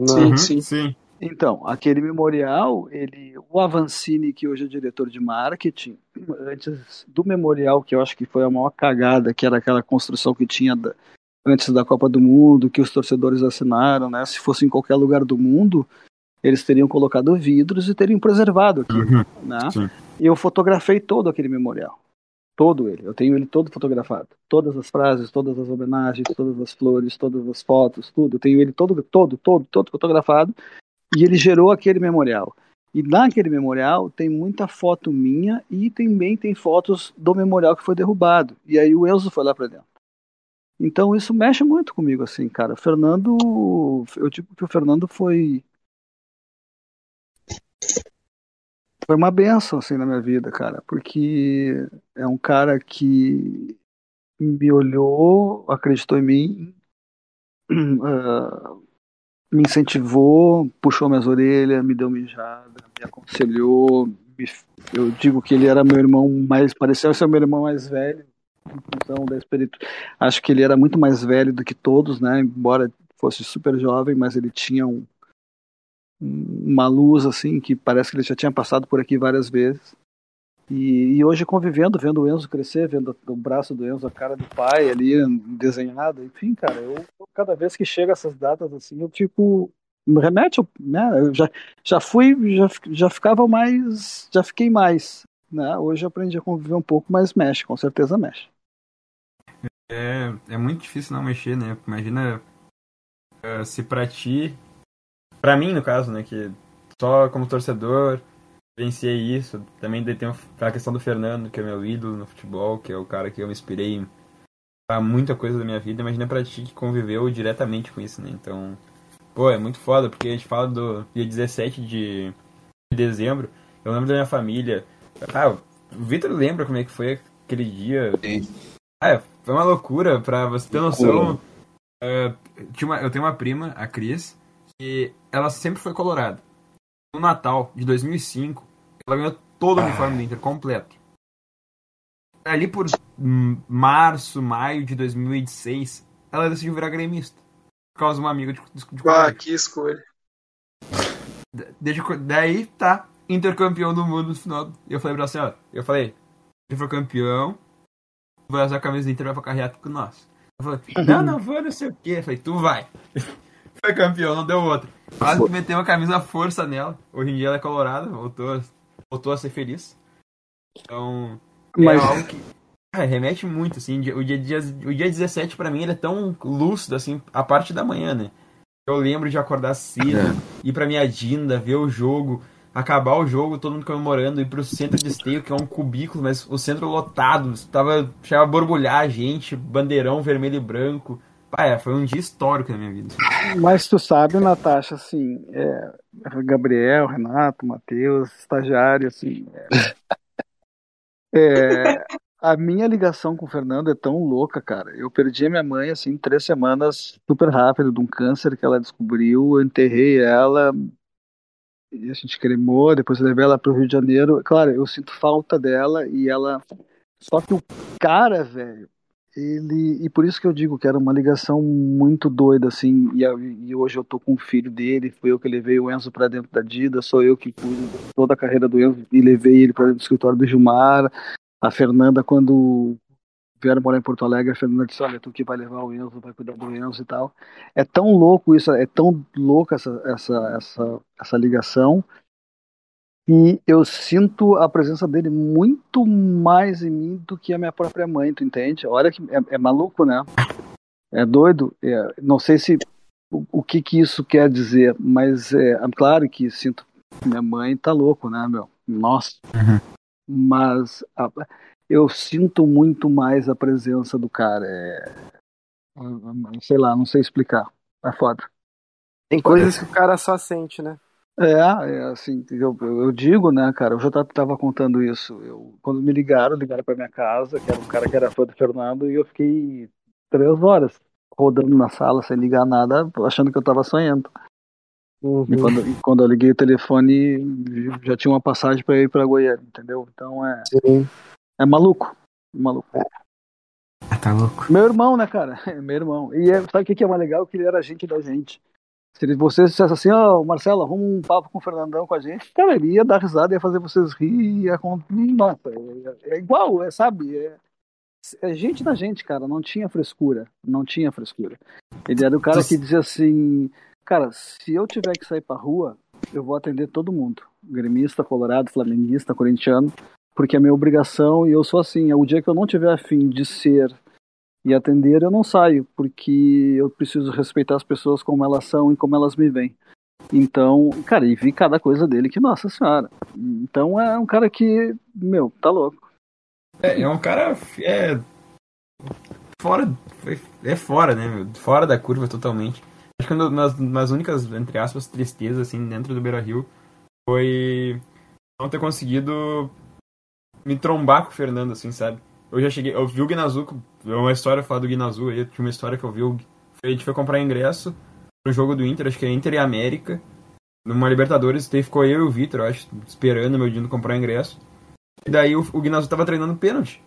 Sim, uhum, sim, sim. Então, aquele memorial, ele, o Avancini, que hoje é diretor de marketing, antes do memorial, que eu acho que foi a maior cagada, que era aquela construção que tinha da, antes da Copa do Mundo, que os torcedores assinaram, né? Se fosse em qualquer lugar do mundo, eles teriam colocado vidros e teriam preservado aquilo, uhum. né? Sim. E eu fotografei todo aquele memorial. Todo ele. Eu tenho ele todo fotografado. Todas as frases, todas as homenagens, todas as flores, todas as fotos, tudo. Eu tenho ele todo, todo, todo, todo fotografado. E ele gerou aquele memorial. E naquele memorial tem muita foto minha e também tem fotos do memorial que foi derrubado. E aí o Enzo foi lá para dentro. Então isso mexe muito comigo, assim, cara. Fernando, eu digo que o Fernando foi foi uma benção assim na minha vida, cara, porque é um cara que me olhou, acreditou em mim, uh, me incentivou, puxou minhas orelhas, me deu mijada, me aconselhou. Me, eu digo que ele era meu irmão mais, pareceu ser meu irmão mais velho, então da espírito. Acho que ele era muito mais velho do que todos, né? Embora fosse super jovem, mas ele tinha um, uma luz assim que parece que ele já tinha passado por aqui várias vezes. E, e, hoje convivendo, vendo o Enzo crescer, vendo o braço do Enzo, a cara do pai ali desenhada, enfim, cara, eu cada vez que chega essas datas assim, eu me remete, né? Eu já já fui, já já ficava mais, já fiquei mais, né? Hoje aprendi a conviver um pouco, mas mexe, com certeza mexe. É, é muito difícil não mexer, né? Imagina uh, se pra ti Pra mim, no caso, né, que só como torcedor venciei isso. Também tem a questão do Fernando, que é meu ídolo no futebol, que é o cara que eu me inspirei a muita coisa da minha vida. Imagina pra ti que conviveu diretamente com isso, né? Então, pô, é muito foda, porque a gente fala do dia 17 de dezembro. Eu lembro da minha família. Ah, o Vitor lembra como é que foi aquele dia? Sim. Ah, foi uma loucura, pra você ter noção. Uh, uma, eu tenho uma prima, a Cris, que ela sempre foi colorada. No Natal de 2005, ela ganhou todo o ah. uniforme do Inter completo. Ali por março, maio de 2006, ela decidiu virar gremista. Por causa de uma amiga de, de, de Ah, que escolha. Desde, daí, tá, intercampeão do mundo no final. Eu falei pra você, ó, eu falei, se for campeão, vai usar a camisa do Inter vai pra carreata com nós. Eu falei, não, não vou, não sei o quê. Eu falei, tu vai. Foi campeão, não deu outra. Quase meteu uma camisa força nela. Hoje em dia ela é colorada, voltou, voltou a ser feliz. Então, é Mas... é algo que cara, remete muito, assim. O dia, dia, o dia 17 pra mim ele é tão lúcido, assim, a parte da manhã, né? Eu lembro de acordar cedo, é. ir pra minha Dinda, ver o jogo, acabar o jogo, todo mundo comemorando, ir pro centro de esteio, que é um cubículo, mas o centro lotado, tava, chegava a borbulhar a gente, bandeirão vermelho e branco. Ah, é, foi um dia histórico na minha vida. Mas tu sabe, Natasha, assim, é, Gabriel, Renato, Matheus, estagiário, assim. É, é, a minha ligação com o Fernando é tão louca, cara. Eu perdi a minha mãe, assim, três semanas, super rápido, de um câncer que ela descobriu. Eu enterrei ela, e a gente cremou, depois eu levei ela para o Rio de Janeiro. Claro, eu sinto falta dela e ela. Só que o cara, velho, ele e por isso que eu digo que era uma ligação muito doida assim e, e hoje eu tô com o filho dele foi eu que levei o Enzo para dentro da Dida sou eu que cuido toda a carreira do Enzo e levei ele para dentro do escritório do Gilmar. A Fernanda quando vieram morar em Porto Alegre a Fernanda disse olha tu que vai levar o Enzo vai cuidar do Enzo e tal. É tão louco isso é tão louca essa essa essa, essa ligação e eu sinto a presença dele muito mais em mim do que a minha própria mãe, tu entende? Olha que é, é maluco, né? É doido. É, não sei se o, o, que que isso quer dizer, mas é, é claro que sinto minha mãe tá louco, né, meu? Nossa. Uhum. Mas a, eu sinto muito mais a presença do cara. É, sei lá, não sei explicar. É foda. Tem coisas que o cara só sente, né? É, é assim, eu, eu digo, né, cara, eu já tava contando isso. Eu, quando me ligaram, ligaram pra minha casa, que era um cara que era fã do Fernando, e eu fiquei três horas rodando na sala sem ligar nada, achando que eu tava sonhando. Uhum. E, quando, e quando eu liguei o telefone, já tinha uma passagem para ir para Goiânia, entendeu? Então é. Sim. É maluco. Maluco. Ah, tá louco. Meu irmão, né, cara? Meu irmão. E é, sabe o que é mais legal? Que ele era gente da gente. Se você dissesse assim, ó, oh, Marcelo, arruma um papo com o Fernandão com a gente, cara, ele ia dar risada, ia fazer vocês rir, ia... nossa, é, é igual, é, sabe? É, é gente da gente, cara, não tinha frescura, não tinha frescura. Ele era o cara que dizia assim, cara, se eu tiver que sair pra rua, eu vou atender todo mundo, gremista, colorado, flamenguista, corintiano, porque é minha obrigação e eu sou assim, é o dia que eu não tiver afim de ser e atender, eu não saio, porque eu preciso respeitar as pessoas como elas são e como elas me veem. Então, cara, e vi cada coisa dele que, nossa senhora. Então é um cara que, meu, tá louco. É, é um cara. É. Fora. É fora, né, meu? Fora da curva totalmente. Acho que uma das, das únicas, entre aspas, tristezas, assim, dentro do Beira Rio foi não ter conseguido me trombar com o Fernando, assim, sabe? Eu já cheguei. Eu vi o Guinazuco. É uma história falar do Guinazu aí. Tinha uma história que eu vi. A gente foi comprar ingresso pro jogo do Inter, acho que é Inter e América. Numa Libertadores, daí ficou eu e o Vitor, acho, esperando meu dia comprar ingresso. E daí o, o Guinazu tava treinando pênalti.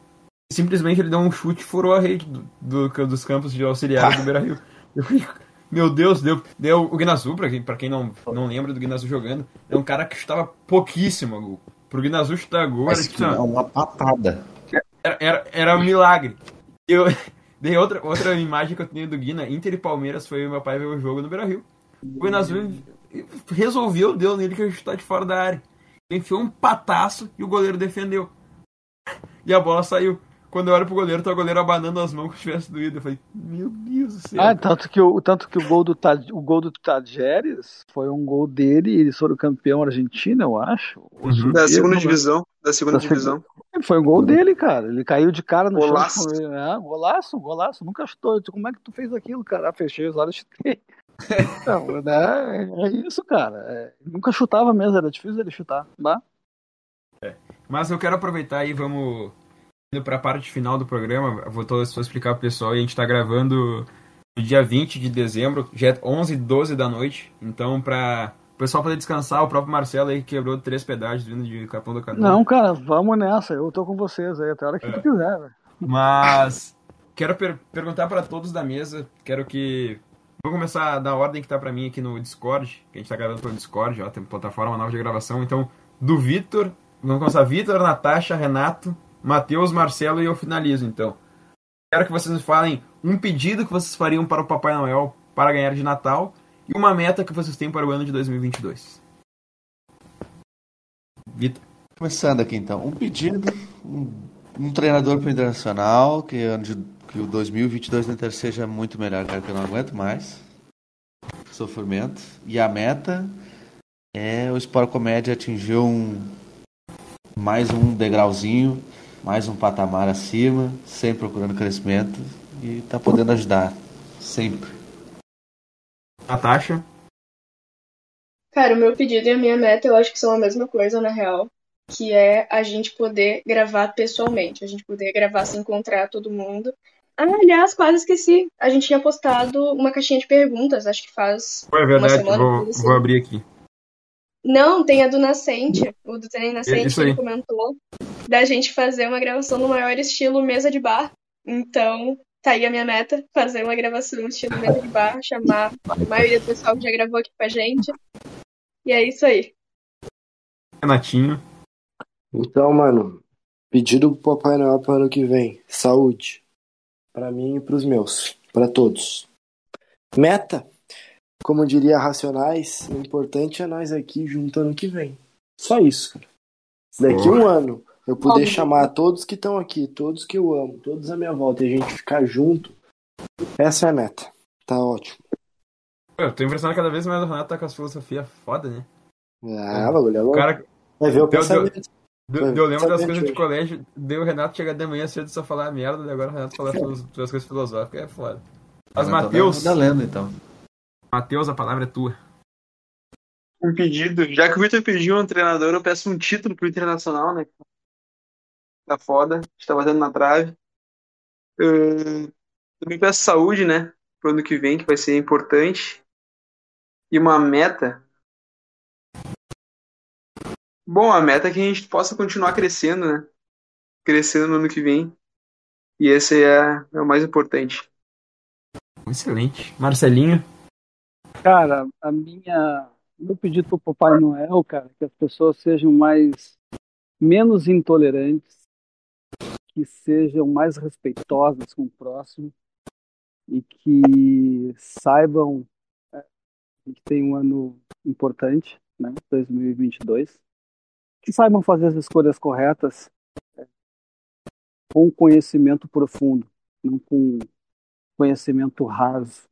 Simplesmente ele deu um chute e furou a rede do, do dos campos de auxiliares do Beira Rio. Eu meu Deus, deu, deu o Guinazu, pra quem, pra quem não, não lembra do Guinazu jogando, é um cara que chutava pouquíssimo a gol. Pro Guinazu chutar gol era tipo, uma patada. Era, era, era um milagre. Eu, Dei outra, outra imagem que eu tenho do Guina, Inter e Palmeiras, foi o meu pai ver o jogo no Beira Rio. O Guina Azul resolveu, deu nele que a gente tá de fora da área. Ele enfiou um pataço e o goleiro defendeu. E a bola saiu. Quando eu olho pro goleiro, tá o goleiro abanando as mãos que tivesse doído. Eu falei, meu Deus do céu. Ah, tanto que o, tanto que o gol do, Tad, o gol do Tajeres foi um gol dele, eles foram campeão argentino, eu acho. Uhum. Da segunda divisão. Da segunda da divisão. Foi um gol dele, cara. Ele caiu de cara no golaço. chão. É, golaço, golaço. Nunca chutou. Como é que tu fez aquilo, cara? Ah, fechei os olhos e chutei. Não, né? É isso, cara. É, nunca chutava mesmo, era difícil ele chutar. Tá? É. Mas eu quero aproveitar e vamos indo para a parte final do programa, vou só explicar pro pessoal, e a gente está gravando no dia 20 de dezembro, já é 11 12 da noite, então para o pessoal poder descansar, o próprio Marcelo aí quebrou três pedágios vindo de Capão do Canoa. Não, cara, vamos nessa, eu tô com vocês aí até a hora que é. quiser, velho. Mas quero per perguntar para todos da mesa, quero que Vou começar da ordem que tá para mim aqui no Discord, que a gente tá gravando pelo Discord, ó, tem plataforma nova de gravação. Então, do Vitor, vamos começar Vitor, Natasha, Renato, Matheus, Marcelo e eu finalizo então. Quero que vocês me falem um pedido que vocês fariam para o Papai Noel para ganhar de Natal e uma meta que vocês têm para o ano de 2022. Vitor. Começando aqui então. Um pedido, um, um treinador para o Internacional, que, que o 2022 no Inter seja muito melhor, cara, que eu não aguento mais. Sofrimento. E a meta é o Sport Comédia atingir um mais um degrauzinho mais um patamar acima, sempre procurando crescimento e tá podendo ajudar sempre. A taxa? Cara, o meu pedido e a minha meta eu acho que são a mesma coisa, na real. Que é a gente poder gravar pessoalmente. A gente poder gravar se encontrar todo mundo. Ah, aliás, quase esqueci. A gente tinha postado uma caixinha de perguntas, acho que faz. Foi verdade, uma semana, vou, assim. vou abrir aqui. Não, tem a do Nascente. O do Trem Nascente, ele comentou da gente fazer uma gravação no maior estilo mesa de bar. Então, tá aí a minha meta, fazer uma gravação no estilo mesa de bar, chamar a maioria do pessoal que já gravou aqui com a gente. E é isso aí. Renatinho. Então, mano, pedido pro Papai Noel para o ano que vem. Saúde. para mim e pros meus. para todos. Meta? Como diria Racionais, o importante é nós aqui junto ano que vem. Só isso, cara. Daqui um ano, eu poder Óbvio. chamar todos que estão aqui, todos que eu amo, todos à minha volta e a gente ficar junto, essa é a meta. Tá ótimo. Eu tô impressionado cada vez mais o Renato tá com as filosofias foda, né? Ah, bagulho é louco. cara... Vai ver o pensamento. Deu, deu, lembro das coisas de colégio, deu o Renato chegar de manhã cedo só falar merda, e agora o Renato falar as coisas filosóficas, é foda. Mas, Matheus. Tá lendo, então. Matheus, a palavra é tua. Um pedido. Já que o Vitor pediu um treinador, eu peço um título pro Internacional, né? Tá foda, está batendo na trave. Uh, também peço saúde, né? Pro ano que vem, que vai ser importante. E uma meta. Bom, a meta é que a gente possa continuar crescendo, né? Crescendo no ano que vem. E esse é, é o mais importante. Excelente. Marcelinho? Cara, a minha. Meu pedido pro Papai Noel, cara, que as pessoas sejam mais. menos intolerantes que sejam mais respeitosas com o próximo e que saibam é, que tem um ano importante, né, 2022, que saibam fazer as escolhas corretas é, com conhecimento profundo, não com conhecimento raso,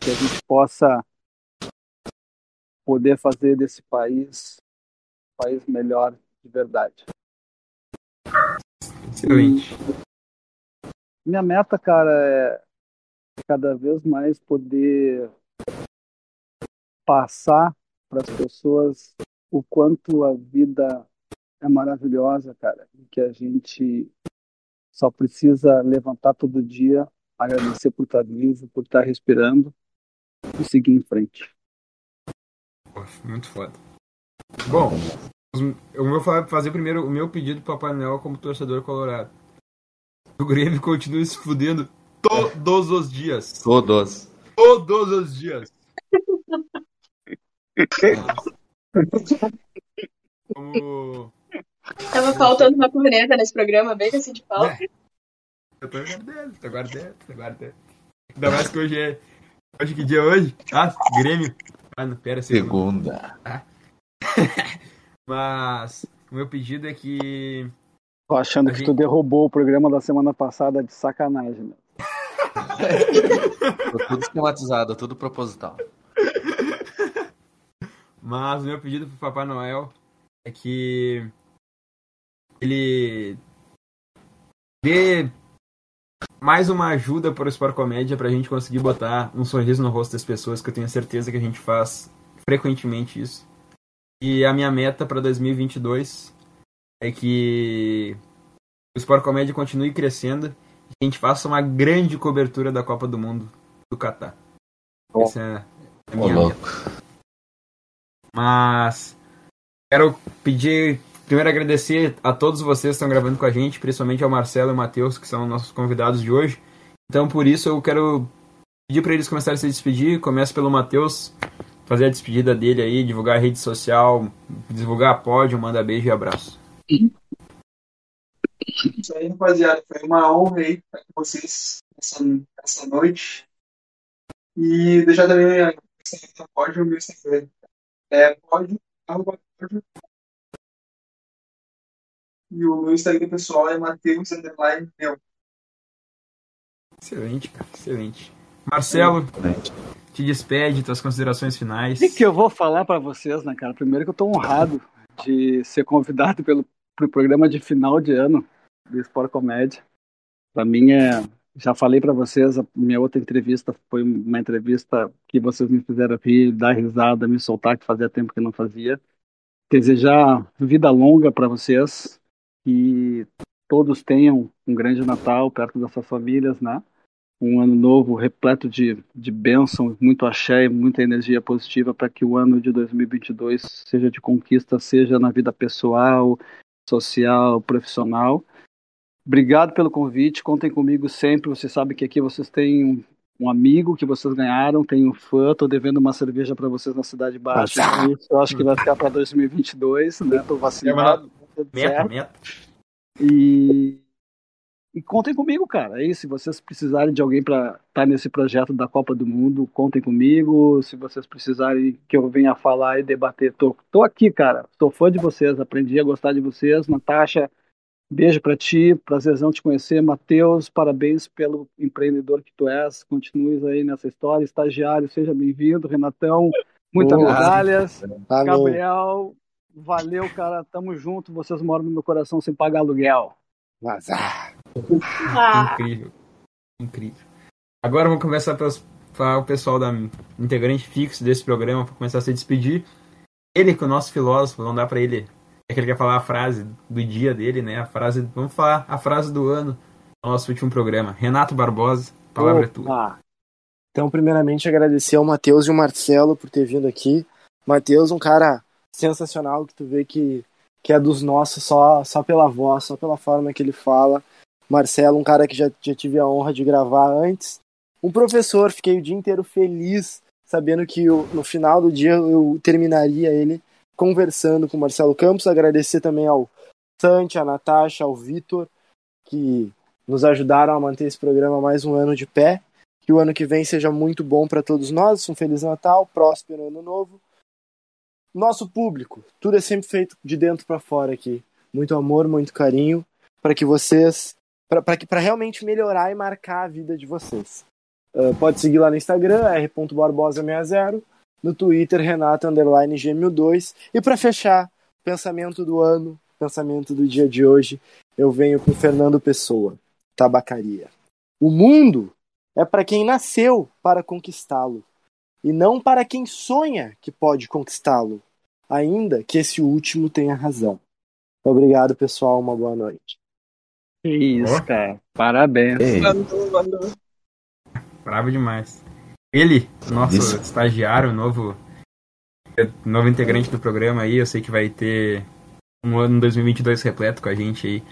que a gente possa poder fazer desse país um país melhor de verdade. Excelente. Minha meta, cara, é cada vez mais poder passar para as pessoas o quanto a vida é maravilhosa, cara, e que a gente só precisa levantar todo dia, agradecer por estar vivo, por estar respirando e seguir em frente. Muito foda. Bom, eu vou fazer primeiro o meu pedido para Papai Noel como torcedor colorado. O Grêmio continua se fudendo todos os dias. Todos. Todos os dias. Como... Tava faltando uma corneta nesse programa, bem assim de pau. É. Eu tô guardando, tô guardando, tô guardando. Ainda mais que hoje é. Hoje que dia é hoje? Ah, Grêmio. Ah, não, pera, segunda. segunda. Ah. Mas o meu pedido é que. Tô achando que gente... tu derrubou o programa da semana passada de sacanagem, meu. Tô tudo esquematizado, tudo proposital. Mas o meu pedido pro Papai Noel é que ele dê mais uma ajuda para o Sport Comédia para a gente conseguir botar um sorriso no rosto das pessoas, que eu tenho certeza que a gente faz frequentemente isso. E a minha meta para 2022 é que o Sport Comédia continue crescendo e que a gente faça uma grande cobertura da Copa do Mundo do Catar. Oh. Essa é a minha oh, meta. Mas quero pedir primeiro agradecer a todos vocês que estão gravando com a gente, principalmente ao Marcelo e ao Matheus, que são nossos convidados de hoje. Então, por isso, eu quero pedir para eles começarem a se despedir. Começo pelo Matheus, fazer a despedida dele aí, divulgar a rede social, divulgar a pódio, manda beijo e abraço. Isso aí, rapaziada. Foi uma honra aí estar com vocês essa, essa noite. E deixar também a pódio, meu Instagram. É pódio, arroba pódio, e o meu Instagram pessoal é Matheus Underline meu. Excelente, cara. Excelente. Marcelo, te despede, tuas considerações finais. O que eu vou falar para vocês, né, cara? Primeiro que eu tô honrado de ser convidado pelo pro programa de final de ano do Sport Comédia. Para mim é, já falei para vocês, a minha outra entrevista foi uma entrevista que vocês me fizeram rir, dar risada, me soltar, que fazia tempo que não fazia. Desejar vida longa para vocês, que todos tenham um grande Natal perto das suas famílias, né? Um ano novo repleto de, de bênção, muito axé e muita energia positiva para que o ano de 2022 seja de conquista, seja na vida pessoal, social, profissional. Obrigado pelo convite, contem comigo sempre. Você sabe que aqui vocês têm um, um amigo que vocês ganharam, tem um fã, estou devendo uma cerveja para vocês na Cidade Baixa. Isso eu acho que vai ficar para 2022, né? Estou vacinado. Meta, meta. E, e contem comigo, cara. Isso. Se vocês precisarem de alguém para estar tá nesse projeto da Copa do Mundo, contem comigo. Se vocês precisarem que eu venha falar e debater, tô, tô aqui, cara. Sou fã de vocês, aprendi a gostar de vocês. Natasha, beijo para ti, prazerzão te conhecer. Matheus, parabéns pelo empreendedor que tu és. Continues aí nessa história. Estagiário, seja bem-vindo. Renatão, muitas medalhas. Gabriel, Valeu, cara. Tamo junto. Vocês moram no meu coração sem pagar aluguel. Ah. Incrível. Incrível. Agora vamos começar para o pessoal da integrante fixo desse programa para começar a se despedir. Ele, que é o nosso filósofo, não dá para ele. É que ele quer falar a frase do dia dele, né? A frase. Vamos falar a frase do ano do nosso último programa. Renato Barbosa, palavra Opa. é tua. Então, primeiramente, agradecer ao Matheus e ao Marcelo por ter vindo aqui. Matheus, um cara sensacional que tu vê que, que é dos nossos só, só pela voz, só pela forma que ele fala. Marcelo, um cara que já, já tive a honra de gravar antes. Um professor, fiquei o dia inteiro feliz, sabendo que eu, no final do dia eu terminaria ele conversando com o Marcelo Campos. Agradecer também ao Santi, a Natasha, ao Vitor, que nos ajudaram a manter esse programa mais um ano de pé. Que o ano que vem seja muito bom para todos nós. Um Feliz Natal, próspero Ano Novo. Nosso público, tudo é sempre feito de dentro para fora aqui. Muito amor, muito carinho, para que vocês. Para realmente melhorar e marcar a vida de vocês. Uh, pode seguir lá no Instagram, r.barbosa60, no Twitter, Renata Underline Gêmeo2. E para fechar, pensamento do ano, pensamento do dia de hoje, eu venho com Fernando Pessoa, tabacaria. O mundo é para quem nasceu para conquistá-lo, e não para quem sonha que pode conquistá-lo, ainda que esse último tenha razão. Obrigado, pessoal. Uma boa noite. Isso, oh. cara. Parabéns. Bravo demais. Ele, nosso Isso. estagiário, novo, novo integrante do programa aí, eu sei que vai ter um ano 2022 repleto com a gente aí,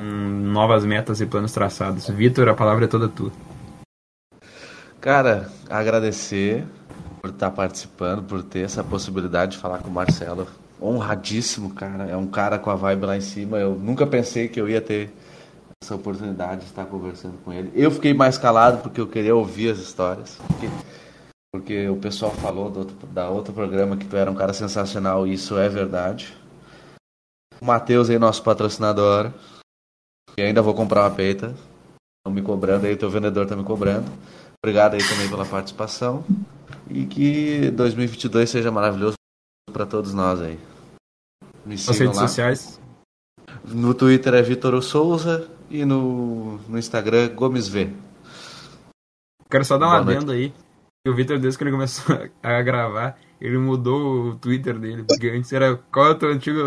com novas metas e planos traçados. Vitor, a palavra é toda tua. Cara, agradecer por estar participando, por ter essa possibilidade de falar com o Marcelo. Honradíssimo, cara. É um cara com a vibe lá em cima. Eu nunca pensei que eu ia ter essa oportunidade de estar conversando com ele. Eu fiquei mais calado porque eu queria ouvir as histórias. Porque, porque o pessoal falou do outro, da outro programa que tu era um cara sensacional e isso é verdade. O Matheus aí, nosso patrocinador. E ainda vou comprar uma peita. Estão me cobrando aí, teu vendedor tá me cobrando. Obrigado aí também pela participação. E que 2022 seja maravilhoso para todos nós aí. Me As redes lá. sociais? No Twitter é Vitor Souza e no, no Instagram Gomes V. Quero só dar uma adendo aí. O Vitor, desde que ele começou a gravar, ele mudou o Twitter dele. Porque antes era. Qual é o teu antigo,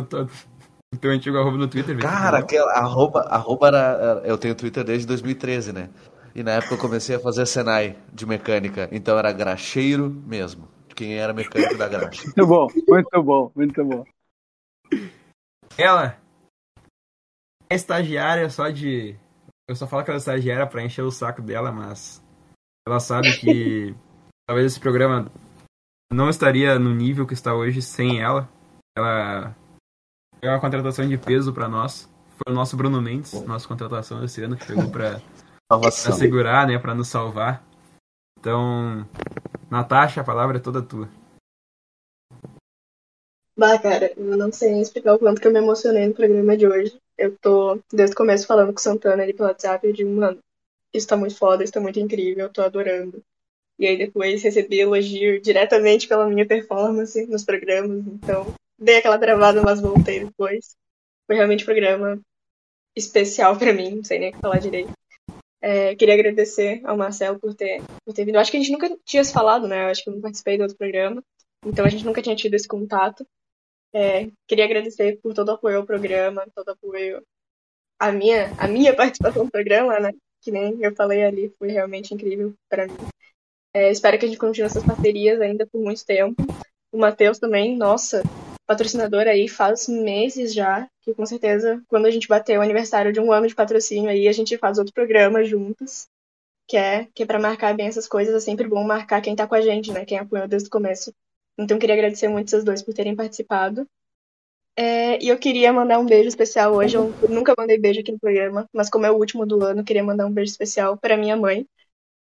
o teu antigo arroba no Twitter? Vitor? Cara, aquela, arroba, arroba era. Eu tenho Twitter desde 2013, né? E na época eu comecei a fazer Senai de mecânica. Então era graxeiro mesmo. Quem era mecânico da graxa. Muito bom, muito bom, muito bom. Ela é estagiária só de. Eu só falo que ela é estagiária pra encher o saco dela, mas ela sabe que talvez esse programa não estaria no nível que está hoje sem ela. Ela é uma contratação de peso para nós. Foi o nosso Bruno Mendes, nossa contratação esse ano, que chegou para pra segurar, né, para nos salvar. Então, Natasha, a palavra é toda tua. Bah, cara, eu não sei nem explicar o quanto que eu me emocionei no programa de hoje. Eu tô, desde o começo, falando com o Santana ali pelo WhatsApp, eu digo, mano, isso tá muito foda, isso tá muito incrível, eu tô adorando. E aí depois recebi elogio diretamente pela minha performance nos programas, então dei aquela travada, mas voltei depois. Foi realmente um programa especial para mim, não sei nem o que falar direito. É, queria agradecer ao Marcelo por ter, por ter vindo. Acho que a gente nunca tinha se falado, né? Eu acho que eu não participei do outro programa. Então a gente nunca tinha tido esse contato. É, queria agradecer por todo o apoio ao programa, todo o apoio à minha, à minha participação no programa, né? Que nem eu falei ali, foi realmente incrível para mim. É, espero que a gente continue essas parcerias ainda por muito tempo. O Matheus também, nossa, patrocinador aí faz meses já, que com certeza quando a gente bater o aniversário de um ano de patrocínio aí, a gente faz outro programa juntos, que é, que é para marcar bem essas coisas, é sempre bom marcar quem tá com a gente, né, quem apoiou desde o começo. Então queria agradecer muito vocês dois por terem participado. É, e eu queria mandar um beijo especial hoje. Eu nunca mandei beijo aqui no programa, mas como é o último do ano, queria mandar um beijo especial para minha mãe,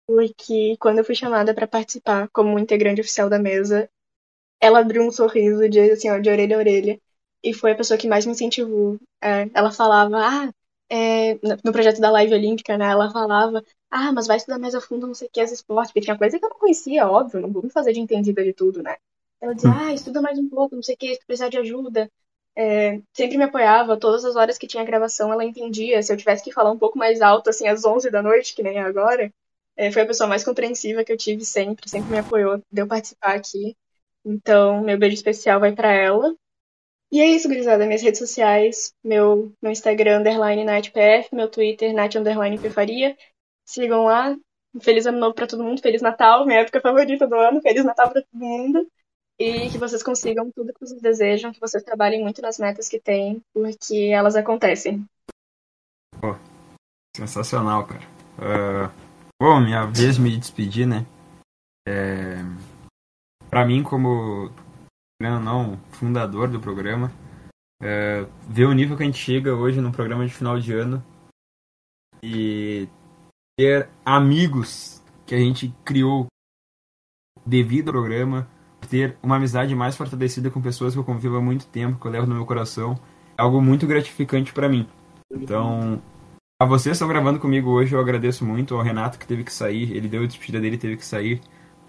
porque quando eu fui chamada para participar como integrante oficial da mesa, ela abriu um sorriso de, assim, ó, de orelha a orelha. E foi a pessoa que mais me incentivou. É, ela falava, ah, é, no projeto da Live Olímpica, né? Ela falava, ah, mas vai estudar mais a fundo, não sei o que, as esportes, porque tinha coisa que eu não conhecia, óbvio, não vou me fazer de entendida de tudo, né? Ela dizia, ah, estuda mais um pouco, não sei o que, se precisar de ajuda. É, sempre me apoiava, todas as horas que tinha gravação ela entendia. Se eu tivesse que falar um pouco mais alto, assim, às 11 da noite, que nem é agora, é, foi a pessoa mais compreensiva que eu tive sempre, sempre me apoiou, deu participar aqui. Então, meu beijo especial vai para ela. E é isso, gurizada. Minhas redes sociais, meu, meu Instagram, underline NightPF, meu Twitter, Night underline Pefaria. Sigam lá. Feliz ano novo para todo mundo, Feliz Natal, minha época favorita do ano. Feliz Natal para todo mundo. E que vocês consigam tudo que vocês desejam, que vocês trabalhem muito nas metas que têm, porque elas acontecem. Pô, sensacional, cara. Uh, bom, minha vez me despedir, né? É para mim, como não, fundador do programa, é, ver o nível que a gente chega hoje no programa de final de ano e ter amigos que a gente criou devido ao programa, ter uma amizade mais fortalecida com pessoas que eu convivo há muito tempo, que eu levo no meu coração, é algo muito gratificante para mim. Então, a vocês que estão gravando comigo hoje, eu agradeço muito ao Renato que teve que sair, ele deu a despedida dele teve que sair,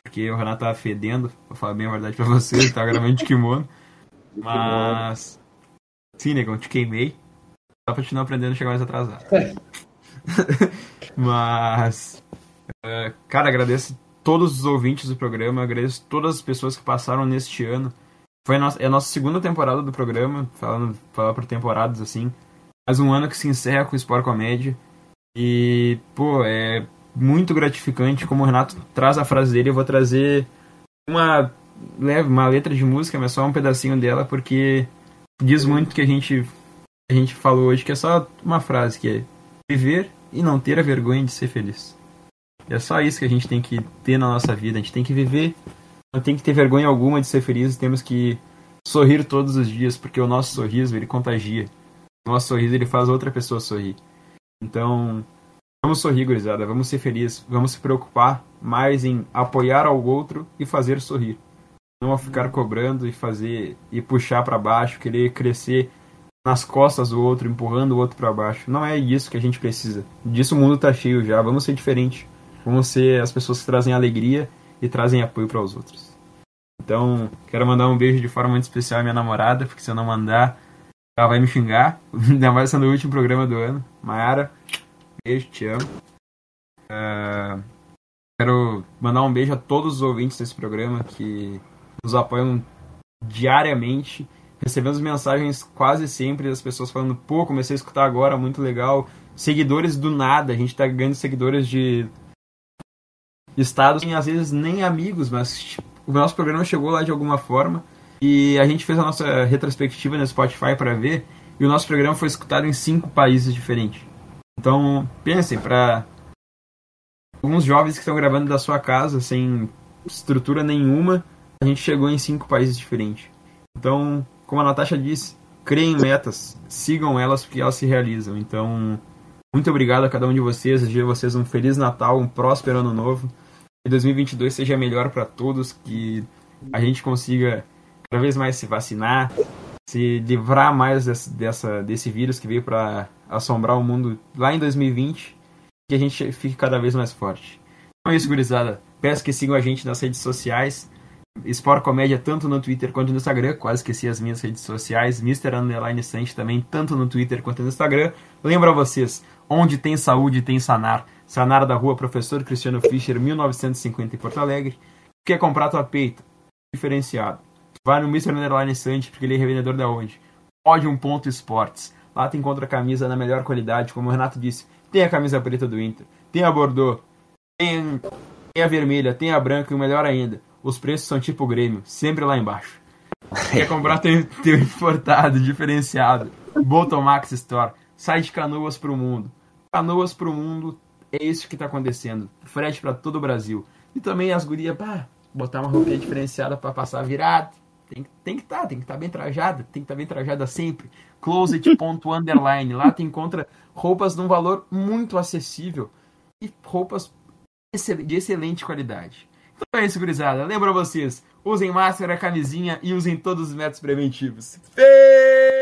porque o Renato tava fedendo, vou falar bem a verdade para vocês, ele tava gravando de kimono. Mas. Sim, negão, te queimei. Só pra te não aprendendo a chegar mais atrasado. Mas. Uh, cara, agradeço todos os ouvintes do programa, agradeço todas as pessoas que passaram neste ano. Foi a nossa, é a nossa segunda temporada do programa, falando falar por temporadas assim. Mais um ano que se encerra com o Sport Comédia. E, pô, é muito gratificante como o Renato traz a frase dele. Eu vou trazer uma leve uma letra de música, mas só um pedacinho dela, porque diz muito que a gente a gente falou hoje, que é só uma frase que é viver e não ter a vergonha de ser feliz. É só isso que a gente tem que ter na nossa vida. A gente tem que viver, não tem que ter vergonha alguma de ser feliz. Temos que sorrir todos os dias, porque o nosso sorriso ele contagia. O nosso sorriso ele faz outra pessoa sorrir. Então, vamos sorrir, gurizada. Vamos ser felizes. Vamos se preocupar mais em apoiar ao outro e fazer sorrir não a ficar cobrando e fazer e puxar para baixo, querer crescer nas costas do outro, empurrando o outro para baixo. Não é isso que a gente precisa. Disso o mundo tá cheio já. Vamos ser diferente. Vamos ser as pessoas que trazem alegria e trazem apoio para os outros. Então, quero mandar um beijo de forma muito especial à minha namorada, porque se eu não mandar, ela vai me xingar. Ainda mais sendo o último programa do ano. Mayara, beijo, te amo. Uh, quero mandar um beijo a todos os ouvintes desse programa que nos apoiam diariamente. Recebemos mensagens quase sempre das pessoas falando: pô, comecei a escutar agora, muito legal. Seguidores do nada, a gente tá ganhando seguidores de estados e às vezes nem amigos, mas o nosso programa chegou lá de alguma forma e a gente fez a nossa retrospectiva no Spotify para ver e o nosso programa foi escutado em cinco países diferentes. Então, pensem, para alguns jovens que estão gravando da sua casa sem estrutura nenhuma, a gente chegou em cinco países diferentes. Então, como a Natasha disse, criem metas, sigam elas porque elas se realizam. Então, muito obrigado a cada um de vocês, desejo a vocês um feliz Natal, um próspero ano novo. Que 2022 seja melhor para todos, que a gente consiga cada vez mais se vacinar, se livrar mais desse, dessa, desse vírus que veio para assombrar o mundo lá em 2020, que a gente fique cada vez mais forte. Então é isso, gurizada. Peço que sigam a gente nas redes sociais. Sport Comédia tanto no Twitter quanto no Instagram. Quase esqueci as minhas redes sociais. Mr. Underline Sante também, tanto no Twitter quanto no Instagram. Lembro a vocês, onde tem saúde tem Sanar. Sanar da rua Professor Cristiano Fischer, 1950 em Porto Alegre. Quer comprar tua peita? Diferenciado. Vai no Mr. Underline Sante, porque ele é revendedor da onde? Pode ponto esportes. Lá tu encontra a camisa na melhor qualidade, como o Renato disse. Tem a camisa preta do Inter, tem a Bordeaux, tem, tem a vermelha, tem a branca e o melhor ainda os preços são tipo Grêmio, sempre lá embaixo. Quer comprar teu, teu importado, diferenciado, Botomax Store, sai de Canoas pro mundo. Canoas pro mundo, é isso que tá acontecendo. Frete para todo o Brasil. E também as gurias, pá, botar uma roupinha diferenciada para passar virado. Tem, tem que estar, tá, tem que estar tá bem trajada, tem que estar tá bem trajada sempre. Closet.underline, lá tu encontra roupas num valor muito acessível e roupas de excelente qualidade. Então é isso, gurizada. Lembra vocês, usem máscara, camisinha e usem todos os métodos preventivos. Fê!